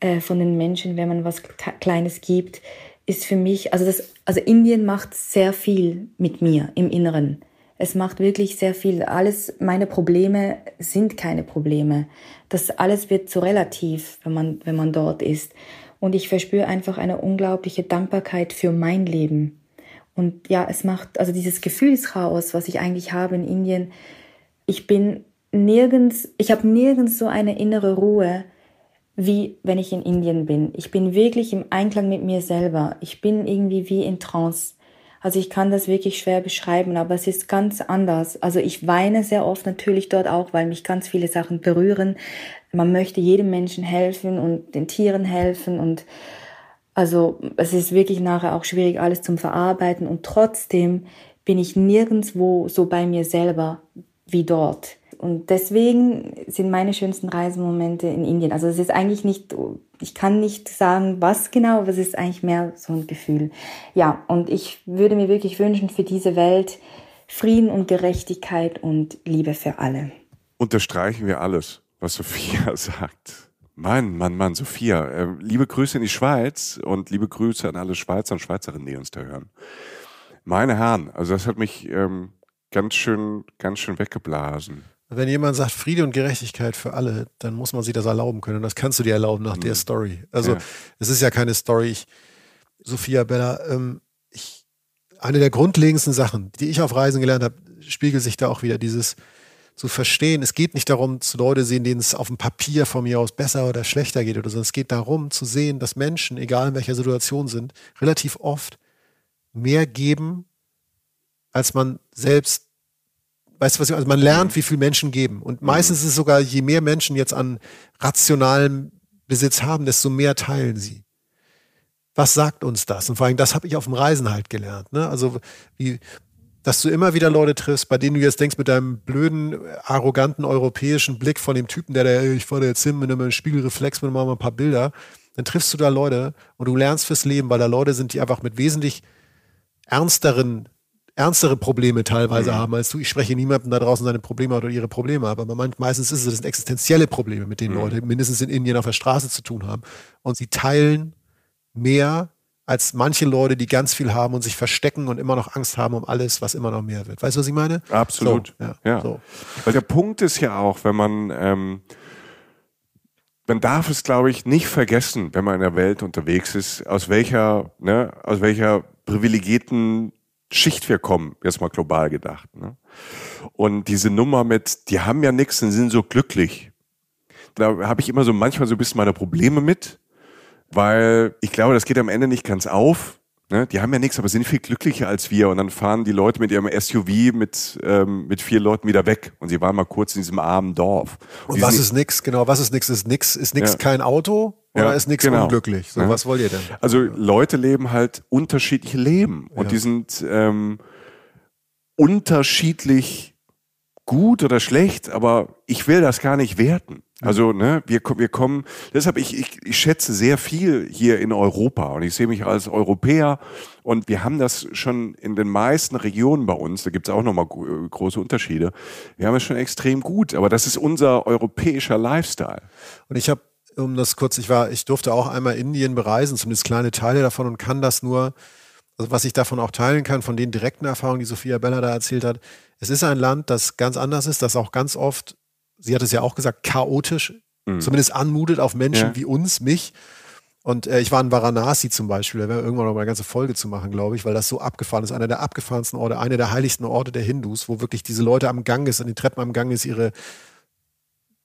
äh, von den Menschen, wenn man was Kleines gibt, ist für mich, also das, also Indien macht sehr viel mit mir im Inneren. Es macht wirklich sehr viel. Alles, meine Probleme sind keine Probleme. Das alles wird so relativ, wenn man, wenn man dort ist. Und ich verspüre einfach eine unglaubliche Dankbarkeit für mein Leben. Und ja, es macht, also dieses Gefühlschaos, was ich eigentlich habe in Indien, ich bin nirgends, ich habe nirgends so eine innere Ruhe, wie wenn ich in Indien bin. Ich bin wirklich im Einklang mit mir selber. Ich bin irgendwie wie in Trance. Also ich kann das wirklich schwer beschreiben, aber es ist ganz anders. Also ich weine sehr oft natürlich dort auch, weil mich ganz viele Sachen berühren. Man möchte jedem Menschen helfen und den Tieren helfen und also es ist wirklich nachher auch schwierig, alles zum Verarbeiten und trotzdem bin ich nirgendwo so bei mir selber wie dort. Und deswegen sind meine schönsten Reisemomente in Indien. Also es ist eigentlich nicht, ich kann nicht sagen, was genau, aber es ist eigentlich mehr so ein Gefühl. Ja, und ich würde mir wirklich wünschen für diese Welt Frieden und Gerechtigkeit und Liebe für alle. Unterstreichen wir alles, was Sophia sagt. Mann, Mann, Mann, Sophia. Äh, liebe Grüße in die Schweiz und liebe Grüße an alle Schweizer und Schweizerinnen, die uns da hören. Meine Herren, also das hat mich ähm, ganz schön, ganz schön weggeblasen. Wenn jemand sagt Friede und Gerechtigkeit für alle, dann muss man sich das erlauben können. Und das kannst du dir erlauben nach mhm. der Story. Also ja. es ist ja keine Story. Ich, Sophia Bella, ähm, ich, eine der grundlegendsten Sachen, die ich auf Reisen gelernt habe, spiegelt sich da auch wieder dieses zu verstehen. Es geht nicht darum, zu Leute sehen, denen es auf dem Papier von mir aus besser oder schlechter geht oder so. Es geht darum, zu sehen, dass Menschen, egal in welcher Situation sind, relativ oft mehr geben, als man selbst Weißt du, was ich, also man lernt, wie viel Menschen geben. Und mhm. meistens ist es sogar, je mehr Menschen jetzt an rationalem Besitz haben, desto mehr teilen sie. Was sagt uns das? Und vor allem, das habe ich auf dem Reisen halt gelernt. Ne? Also, wie, dass du immer wieder Leute triffst, bei denen du jetzt denkst, mit deinem blöden, arroganten europäischen Blick von dem Typen, der da, ich fahre jetzt hin mit einem Spiegelreflex, mit mal ein paar Bilder, dann triffst du da Leute und du lernst fürs Leben, weil da Leute sind, die einfach mit wesentlich ernsteren ernstere Probleme teilweise mhm. haben als du. Ich spreche niemandem da draußen seine Probleme oder ihre Probleme, aber meistens ist es das sind existenzielle Probleme, mit denen mhm. Leute mindestens in Indien auf der Straße zu tun haben. Und sie teilen mehr als manche Leute, die ganz viel haben und sich verstecken und immer noch Angst haben um alles, was immer noch mehr wird. Weißt du, was ich meine? Absolut. So, ja. ja. So. Weil der Punkt ist ja auch, wenn man ähm, man darf es, glaube ich, nicht vergessen, wenn man in der Welt unterwegs ist, aus welcher, ne, aus welcher privilegierten Schicht wir kommen, jetzt mal global gedacht. Ne? Und diese Nummer mit, die haben ja nichts und sind so glücklich. Da habe ich immer so manchmal so ein bisschen meine Probleme mit, weil ich glaube, das geht am Ende nicht ganz auf. Ne? Die haben ja nichts, aber sind viel glücklicher als wir. Und dann fahren die Leute mit ihrem SUV mit, ähm, mit vier Leuten wieder weg. Und sie waren mal kurz in diesem armen Dorf. Und, und was ist nix? Genau, was ist nix? Ist nix, ist nix ja. kein Auto? Oder ja, ist nichts genau. unglücklich? So, ja. Was wollt ihr denn? Also Leute leben halt unterschiedliche Leben und die sind ähm, unterschiedlich gut oder schlecht, aber ich will das gar nicht werten. Also, ne, wir, wir kommen, deshalb, ich, ich, ich schätze sehr viel hier in Europa und ich sehe mich als Europäer und wir haben das schon in den meisten Regionen bei uns, da gibt es auch nochmal große Unterschiede, wir haben es schon extrem gut, aber das ist unser europäischer Lifestyle. Und ich habe um das kurz, ich war, ich durfte auch einmal Indien bereisen, zumindest kleine Teile davon und kann das nur also was ich davon auch teilen kann, von den direkten Erfahrungen, die Sophia Bella da erzählt hat. Es ist ein Land, das ganz anders ist, das auch ganz oft, sie hat es ja auch gesagt, chaotisch, mhm. zumindest anmutet auf Menschen ja. wie uns, mich. Und äh, ich war in Varanasi zum Beispiel, da werden wir irgendwann noch mal eine ganze Folge zu machen, glaube ich, weil das so abgefahren ist. Einer der abgefahrensten Orte, einer der heiligsten Orte der Hindus, wo wirklich diese Leute am Gang ist, an den Treppen am Gang ist, ihre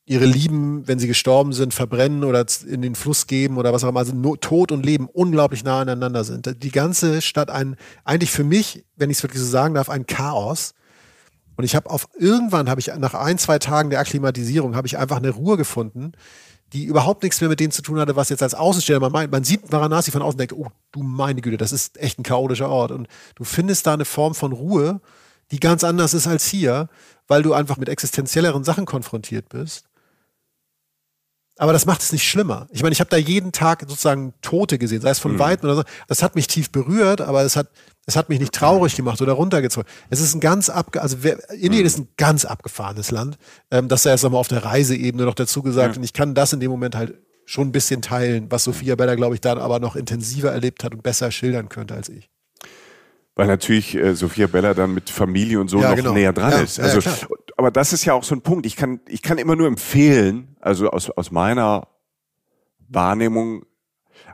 ihre Lieben, wenn sie gestorben sind, verbrennen oder in den Fluss geben oder was auch immer. Also Tod und Leben unglaublich nah aneinander sind. Die ganze Stadt ein, eigentlich für mich, wenn ich es wirklich so sagen darf, ein Chaos. Und ich habe auf irgendwann habe ich nach ein, zwei Tagen der Akklimatisierung habe ich einfach eine Ruhe gefunden, die überhaupt nichts mehr mit dem zu tun hatte, was jetzt als Außensteller man meint. Man sieht Varanasi von außen und denkt, oh, du meine Güte, das ist echt ein chaotischer Ort. Und du findest da eine Form von Ruhe, die ganz anders ist als hier, weil du einfach mit existenzielleren Sachen konfrontiert bist. Aber das macht es nicht schlimmer. Ich meine, ich habe da jeden Tag sozusagen Tote gesehen, sei es von mhm. Weitem oder so. Das hat mich tief berührt, aber es hat, es hat mich nicht traurig gemacht oder runtergezogen. Es ist ein ganz abge, also wer, Indien mhm. ist ein ganz abgefahrenes Land. Ähm, das sei jetzt nochmal auf der Reiseebene noch dazu gesagt. Ja. Und ich kann das in dem Moment halt schon ein bisschen teilen, was Sophia Bella, glaube ich, dann aber noch intensiver erlebt hat und besser schildern könnte als ich weil natürlich äh, Sophia Bella dann mit Familie und so ja, noch genau. näher dran ja, ist. Also, aber das ist ja auch so ein Punkt. Ich kann, ich kann immer nur empfehlen, also aus, aus meiner Wahrnehmung,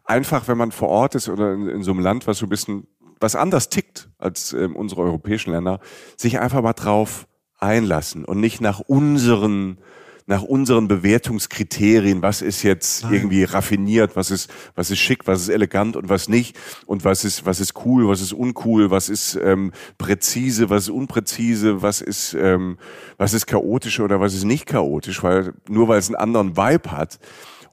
einfach, wenn man vor Ort ist oder in, in so einem Land, was so ein bisschen was anders tickt als ähm, unsere europäischen Länder, sich einfach mal drauf einlassen und nicht nach unseren nach unseren Bewertungskriterien, was ist jetzt Nein. irgendwie raffiniert, was ist, was ist schick, was ist elegant und was nicht und was ist, was ist cool, was ist uncool, was ist ähm, präzise, was ist unpräzise, was ist, ähm, was ist chaotisch oder was ist nicht chaotisch, weil nur weil es einen anderen Vibe hat,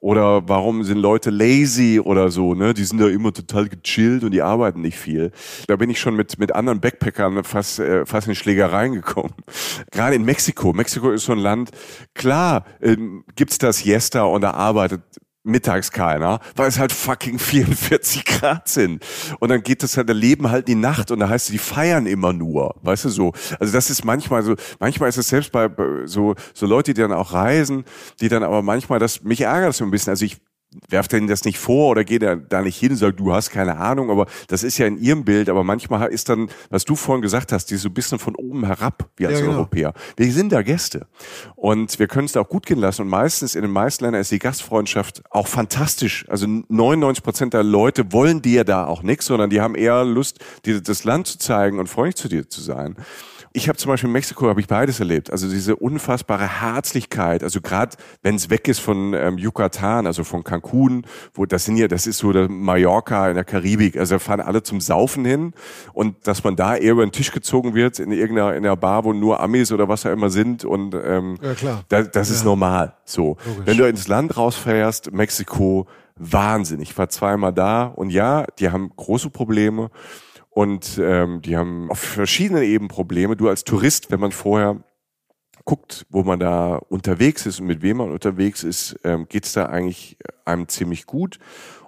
oder warum sind Leute lazy oder so, ne? Die sind da immer total gechillt und die arbeiten nicht viel. Da bin ich schon mit, mit anderen Backpackern fast, äh, fast in Schlägereien gekommen. Gerade in Mexiko. Mexiko ist so ein Land, klar, ähm, gibt's das Yesta und da arbeitet mittags keiner, weil es halt fucking 44 Grad sind. Und dann geht das halt, da leben halt die Nacht und da heißt es, die feiern immer nur, weißt du so. Also das ist manchmal so, manchmal ist es selbst bei so, so Leute, die dann auch reisen, die dann aber manchmal das, mich ärgert das so ein bisschen. Also ich werft denen das nicht vor oder geht da nicht hin und sagt, du hast keine Ahnung, aber das ist ja in ihrem Bild, aber manchmal ist dann, was du vorhin gesagt hast, die so ein bisschen von oben herab, wie als ja, genau. Europäer. Wir sind da Gäste und wir können es da auch gut gehen lassen und meistens in den meisten Ländern ist die Gastfreundschaft auch fantastisch. Also 99 Prozent der Leute wollen dir da auch nichts, sondern die haben eher Lust, dir das Land zu zeigen und freundlich zu dir zu sein. Ich habe zum Beispiel in Mexiko habe ich beides erlebt. Also diese unfassbare Herzlichkeit. Also gerade wenn es weg ist von ähm, Yucatan, also von Cancun, wo das sind ja, das ist so der Mallorca in der Karibik. Also da fahren alle zum Saufen hin und dass man da eher über den Tisch gezogen wird in irgendeiner in der Bar, wo nur Amis oder was da immer sind und ähm, ja, klar. Da, das ja. ist normal. So, Logisch. wenn du ins Land rausfährst, Mexiko, Wahnsinn. Ich war zweimal da und ja, die haben große Probleme. Und ähm, die haben auf verschiedenen Ebenen Probleme. Du als Tourist, wenn man vorher guckt, wo man da unterwegs ist und mit wem man unterwegs ist, ähm, geht es da eigentlich einem ziemlich gut.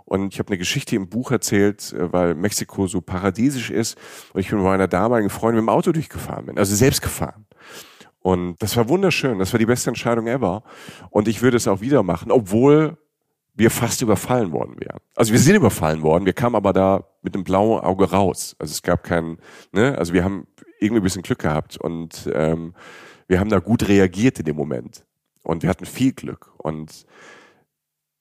Und ich habe eine Geschichte im Buch erzählt, äh, weil Mexiko so paradiesisch ist. Und ich bin mit meiner damaligen Freundin mit dem Auto durchgefahren bin, also selbst gefahren. Und das war wunderschön. Das war die beste Entscheidung ever. Und ich würde es auch wieder machen, obwohl wir fast überfallen worden wären. Also wir sind überfallen worden, wir kamen aber da mit einem blauen Auge raus. Also es gab keinen, ne, also wir haben irgendwie ein bisschen Glück gehabt und ähm, wir haben da gut reagiert in dem Moment. Und wir hatten viel Glück. Und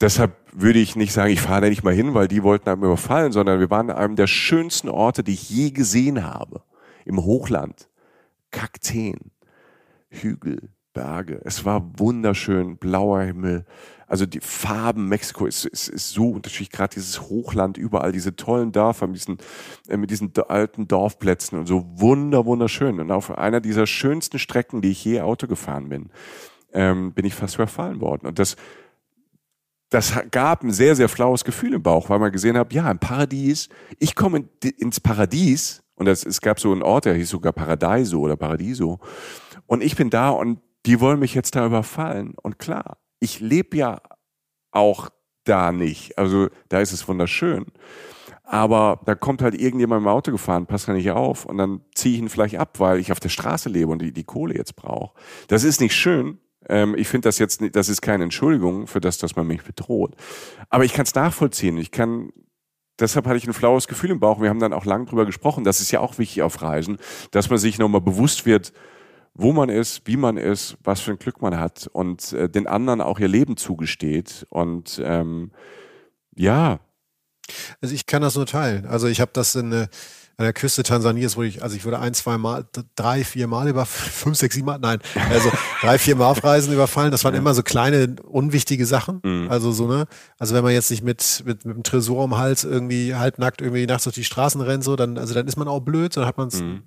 deshalb würde ich nicht sagen, ich fahre da nicht mal hin, weil die wollten einem überfallen, sondern wir waren an einem der schönsten Orte, die ich je gesehen habe. Im Hochland. Kakteen. Hügel, Berge. Es war wunderschön, blauer Himmel. Also die Farben Mexiko ist, ist, ist so unterschiedlich, gerade dieses Hochland, überall diese tollen Dörfer mit diesen, äh, mit diesen alten Dorfplätzen und so wunder, wunderschön. Und auf einer dieser schönsten Strecken, die ich je Auto gefahren bin, ähm, bin ich fast überfallen worden. Und das, das gab ein sehr, sehr flaues Gefühl im Bauch, weil man gesehen hat, ja, im Paradies, ich komme in, ins Paradies und das, es gab so einen Ort, der hieß sogar Paradeiso oder Paradiso. Und ich bin da und die wollen mich jetzt da überfallen. Und klar, ich lebe ja auch da nicht. Also da ist es wunderschön. Aber da kommt halt irgendjemand im Auto gefahren, passt da nicht auf und dann ziehe ich ihn vielleicht ab, weil ich auf der Straße lebe und die, die Kohle jetzt brauche. Das ist nicht schön. Ähm, ich finde das jetzt, nicht, das ist keine Entschuldigung für das, dass man mich bedroht. Aber ich kann es nachvollziehen. Ich kann deshalb hatte ich ein flaues Gefühl im Bauch. Wir haben dann auch lang drüber gesprochen. Das ist ja auch wichtig auf Reisen, dass man sich nochmal bewusst wird, wo man ist, wie man ist, was für ein Glück man hat und äh, den anderen auch ihr Leben zugesteht. Und ähm, ja. Also ich kann das nur teilen. Also ich habe das in, äh, an der Küste Tansanias, wo ich, also ich wurde ein, zwei Mal, drei, vier Mal über fünf, sechs, sieben Mal, nein, also drei, vier Mal auf Reisen überfallen. Das waren ja. immer so kleine, unwichtige Sachen. Mhm. Also so, ne? Also wenn man jetzt nicht mit, mit, mit dem Tresor am Hals irgendwie halbnackt irgendwie nachts durch die Straßen rennt, so, dann, also dann ist man auch blöd, dann hat man es, mhm.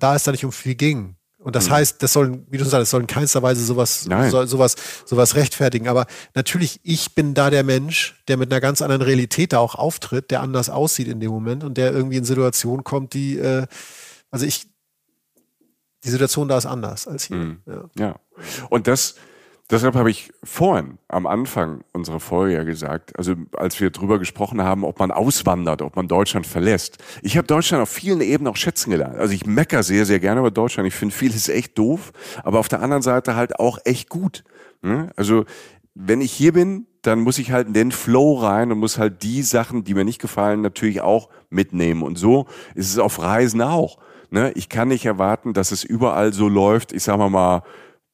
da es da nicht um viel ging. Und das mhm. heißt, das soll, wie du sagst, das soll in keinster Weise sowas, soll, sowas, sowas rechtfertigen. Aber natürlich, ich bin da der Mensch, der mit einer ganz anderen Realität da auch auftritt, der anders aussieht in dem Moment und der irgendwie in Situationen kommt, die, äh, also ich, die Situation da ist anders als hier. Mhm. Ja. ja. Und das, Deshalb habe ich vorhin am Anfang unserer Folge ja gesagt, also als wir drüber gesprochen haben, ob man auswandert, ob man Deutschland verlässt. Ich habe Deutschland auf vielen Ebenen auch schätzen gelernt. Also ich mecker sehr, sehr gerne über Deutschland. Ich finde vieles echt doof, aber auf der anderen Seite halt auch echt gut. Ne? Also wenn ich hier bin, dann muss ich halt in den Flow rein und muss halt die Sachen, die mir nicht gefallen, natürlich auch mitnehmen. Und so ist es auf Reisen auch. Ne? Ich kann nicht erwarten, dass es überall so läuft. Ich sag mal mal,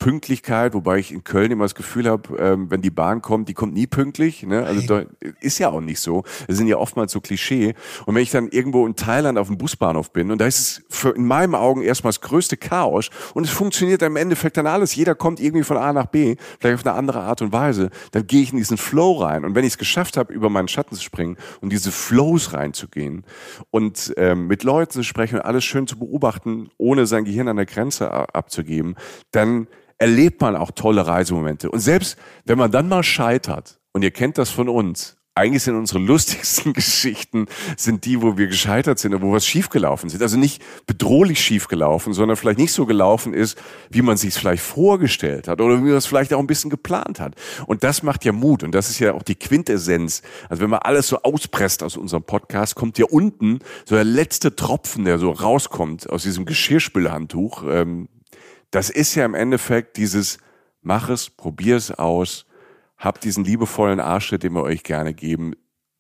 Pünktlichkeit, wobei ich in Köln immer das Gefühl habe, ähm, wenn die Bahn kommt, die kommt nie pünktlich. Ne? Also da, ist ja auch nicht so. Das sind ja oftmals so Klischee. Und wenn ich dann irgendwo in Thailand auf dem Busbahnhof bin und da ist es für, in meinen Augen erstmal das größte Chaos und es funktioniert im Endeffekt dann alles. Jeder kommt irgendwie von A nach B, vielleicht auf eine andere Art und Weise. Dann gehe ich in diesen Flow rein. Und wenn ich es geschafft habe, über meinen Schatten zu springen und diese Flows reinzugehen und ähm, mit Leuten zu sprechen und alles schön zu beobachten, ohne sein Gehirn an der Grenze abzugeben, dann erlebt man auch tolle Reisemomente. Und selbst wenn man dann mal scheitert, und ihr kennt das von uns, eigentlich sind unsere lustigsten Geschichten sind die, wo wir gescheitert sind und wo was schiefgelaufen sind. Also nicht bedrohlich schiefgelaufen, sondern vielleicht nicht so gelaufen ist, wie man sich es vielleicht vorgestellt hat oder wie man es vielleicht auch ein bisschen geplant hat. Und das macht ja Mut und das ist ja auch die Quintessenz. Also wenn man alles so auspresst aus unserem Podcast, kommt ja unten so der letzte Tropfen, der so rauskommt aus diesem Geschirrspülhandtuch. Ähm, das ist ja im Endeffekt dieses, mach es, probier es aus, habt diesen liebevollen Arschtritt, den wir euch gerne geben.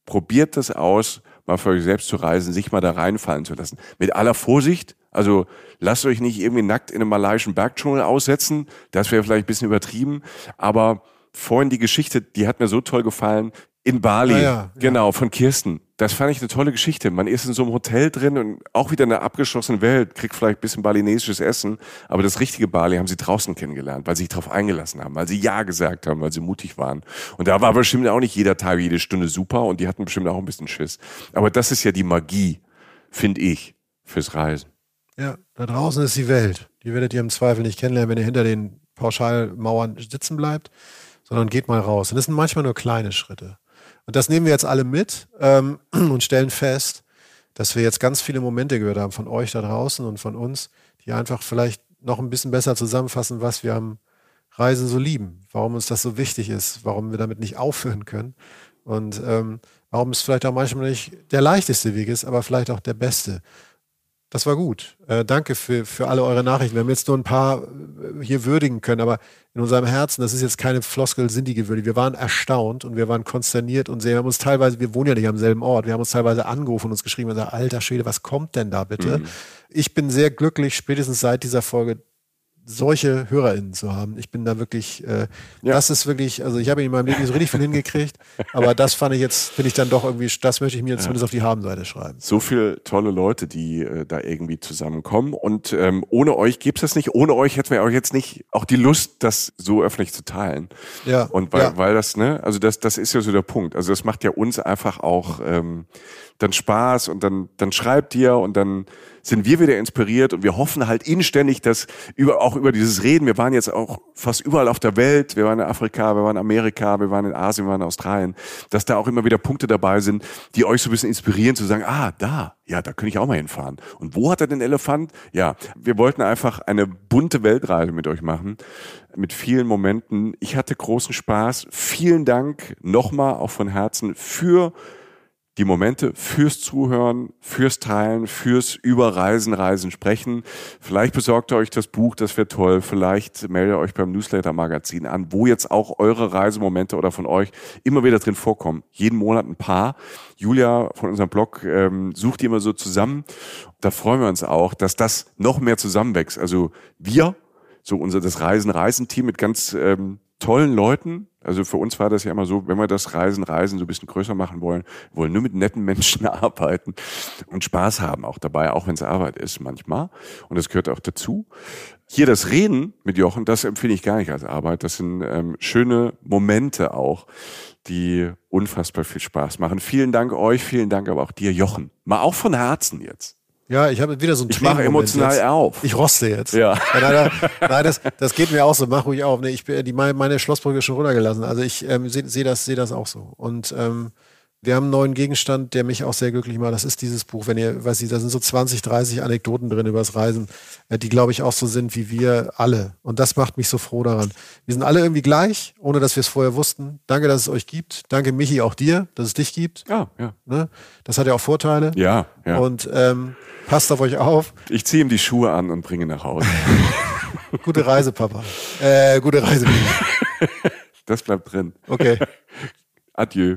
Probiert das aus, mal für euch selbst zu reisen, sich mal da reinfallen zu lassen. Mit aller Vorsicht, also lasst euch nicht irgendwie nackt in einem malaiischen Bergdschungel aussetzen, das wäre vielleicht ein bisschen übertrieben, aber vorhin die Geschichte, die hat mir so toll gefallen, in Bali, ja, ja, genau, von Kirsten. Das fand ich eine tolle Geschichte. Man ist in so einem Hotel drin und auch wieder in einer abgeschlossenen Welt, kriegt vielleicht ein bisschen balinesisches Essen, aber das richtige Bali haben sie draußen kennengelernt, weil sie sich darauf eingelassen haben, weil sie Ja gesagt haben, weil sie mutig waren. Und da war bestimmt auch nicht jeder Tag, jede Stunde super und die hatten bestimmt auch ein bisschen Schiss. Aber das ist ja die Magie, finde ich, fürs Reisen. Ja, da draußen ist die Welt. Die werdet ihr im Zweifel nicht kennenlernen, wenn ihr hinter den Pauschalmauern sitzen bleibt, sondern geht mal raus. Und das sind manchmal nur kleine Schritte. Und das nehmen wir jetzt alle mit ähm, und stellen fest, dass wir jetzt ganz viele Momente gehört haben von euch da draußen und von uns, die einfach vielleicht noch ein bisschen besser zusammenfassen, was wir am Reisen so lieben, warum uns das so wichtig ist, warum wir damit nicht aufhören können und ähm, warum es vielleicht auch manchmal nicht der leichteste Weg ist, aber vielleicht auch der beste. Das war gut. Äh, danke für, für alle eure Nachrichten. Wir haben jetzt nur ein paar äh, hier würdigen können, aber in unserem Herzen, das ist jetzt keine Floskel, sind die gewürdigt. Wir waren erstaunt und wir waren konsterniert und wir haben uns teilweise, wir wohnen ja nicht am selben Ort, wir haben uns teilweise angerufen und uns geschrieben und gesagt, alter Schwede, was kommt denn da bitte? Mhm. Ich bin sehr glücklich, spätestens seit dieser Folge solche HörerInnen zu haben. Ich bin da wirklich, äh, ja. das ist wirklich, also ich habe in meinem Leben nicht so richtig viel hingekriegt, aber das fand ich jetzt, finde ich dann doch irgendwie, das möchte ich mir ja. zumindest auf die Habenseite schreiben. So viele tolle Leute, die äh, da irgendwie zusammenkommen und ähm, ohne euch gäbe es das nicht, ohne euch hätten wir auch jetzt nicht auch die Lust, das so öffentlich zu teilen. Ja. Und weil, ja. weil das, ne, also das, das ist ja so der Punkt. Also das macht ja uns einfach auch ähm, dann Spaß und dann, dann schreibt ihr und dann sind wir wieder inspiriert und wir hoffen halt inständig, dass über, auch über dieses Reden, wir waren jetzt auch fast überall auf der Welt, wir waren in Afrika, wir waren in Amerika, wir waren in Asien, wir waren in Australien, dass da auch immer wieder Punkte dabei sind, die euch so ein bisschen inspirieren zu sagen, ah, da, ja, da könnte ich auch mal hinfahren. Und wo hat er den Elefant? Ja, wir wollten einfach eine bunte Weltreise mit euch machen, mit vielen Momenten. Ich hatte großen Spaß. Vielen Dank nochmal auch von Herzen für die Momente fürs Zuhören, fürs Teilen, fürs über Reisen, Reisen sprechen. Vielleicht besorgt ihr euch das Buch, das wäre toll. Vielleicht meldet ihr euch beim Newsletter-Magazin an, wo jetzt auch eure Reisemomente oder von euch immer wieder drin vorkommen. Jeden Monat ein paar. Julia von unserem Blog ähm, sucht die immer so zusammen. Da freuen wir uns auch, dass das noch mehr zusammenwächst. Also wir, so unser das Reisen-Reisen-Team mit ganz ähm, tollen Leuten. Also für uns war das ja immer so, wenn wir das Reisen, Reisen so ein bisschen größer machen wollen, wollen nur mit netten Menschen arbeiten und Spaß haben auch dabei, auch wenn es Arbeit ist manchmal. Und das gehört auch dazu. Hier das Reden mit Jochen, das empfinde ich gar nicht als Arbeit. Das sind ähm, schöne Momente auch, die unfassbar viel Spaß machen. Vielen Dank euch, vielen Dank aber auch dir, Jochen. Mal auch von Herzen jetzt. Ja, ich habe wieder so ein Ich mache emotional jetzt. auf. Ich roste jetzt. Ja. Nein, nein, nein das, das geht mir auch so. Mach ruhig auf. Nee, ich bin, die, meine, meine Schlossbrücke ist schon runtergelassen. Also ich ähm, sehe seh das, seh das auch so. Und ähm, wir haben einen neuen Gegenstand, der mich auch sehr glücklich macht. Das ist dieses Buch. Wenn ihr, weiß ich, da sind so 20, 30 Anekdoten drin über das Reisen, äh, die glaube ich auch so sind wie wir alle. Und das macht mich so froh daran. Wir sind alle irgendwie gleich, ohne dass wir es vorher wussten. Danke, dass es euch gibt. Danke, Michi, auch dir, dass es dich gibt. Ja, ja. Ne? Das hat ja auch Vorteile. Ja, ja. Und ähm, passt auf euch auf. ich ziehe ihm die Schuhe an und bringe ihn nach Hause. Gute Reise, Papa. Äh, gute Reise, Michi. Das bleibt drin. Okay. Adieu.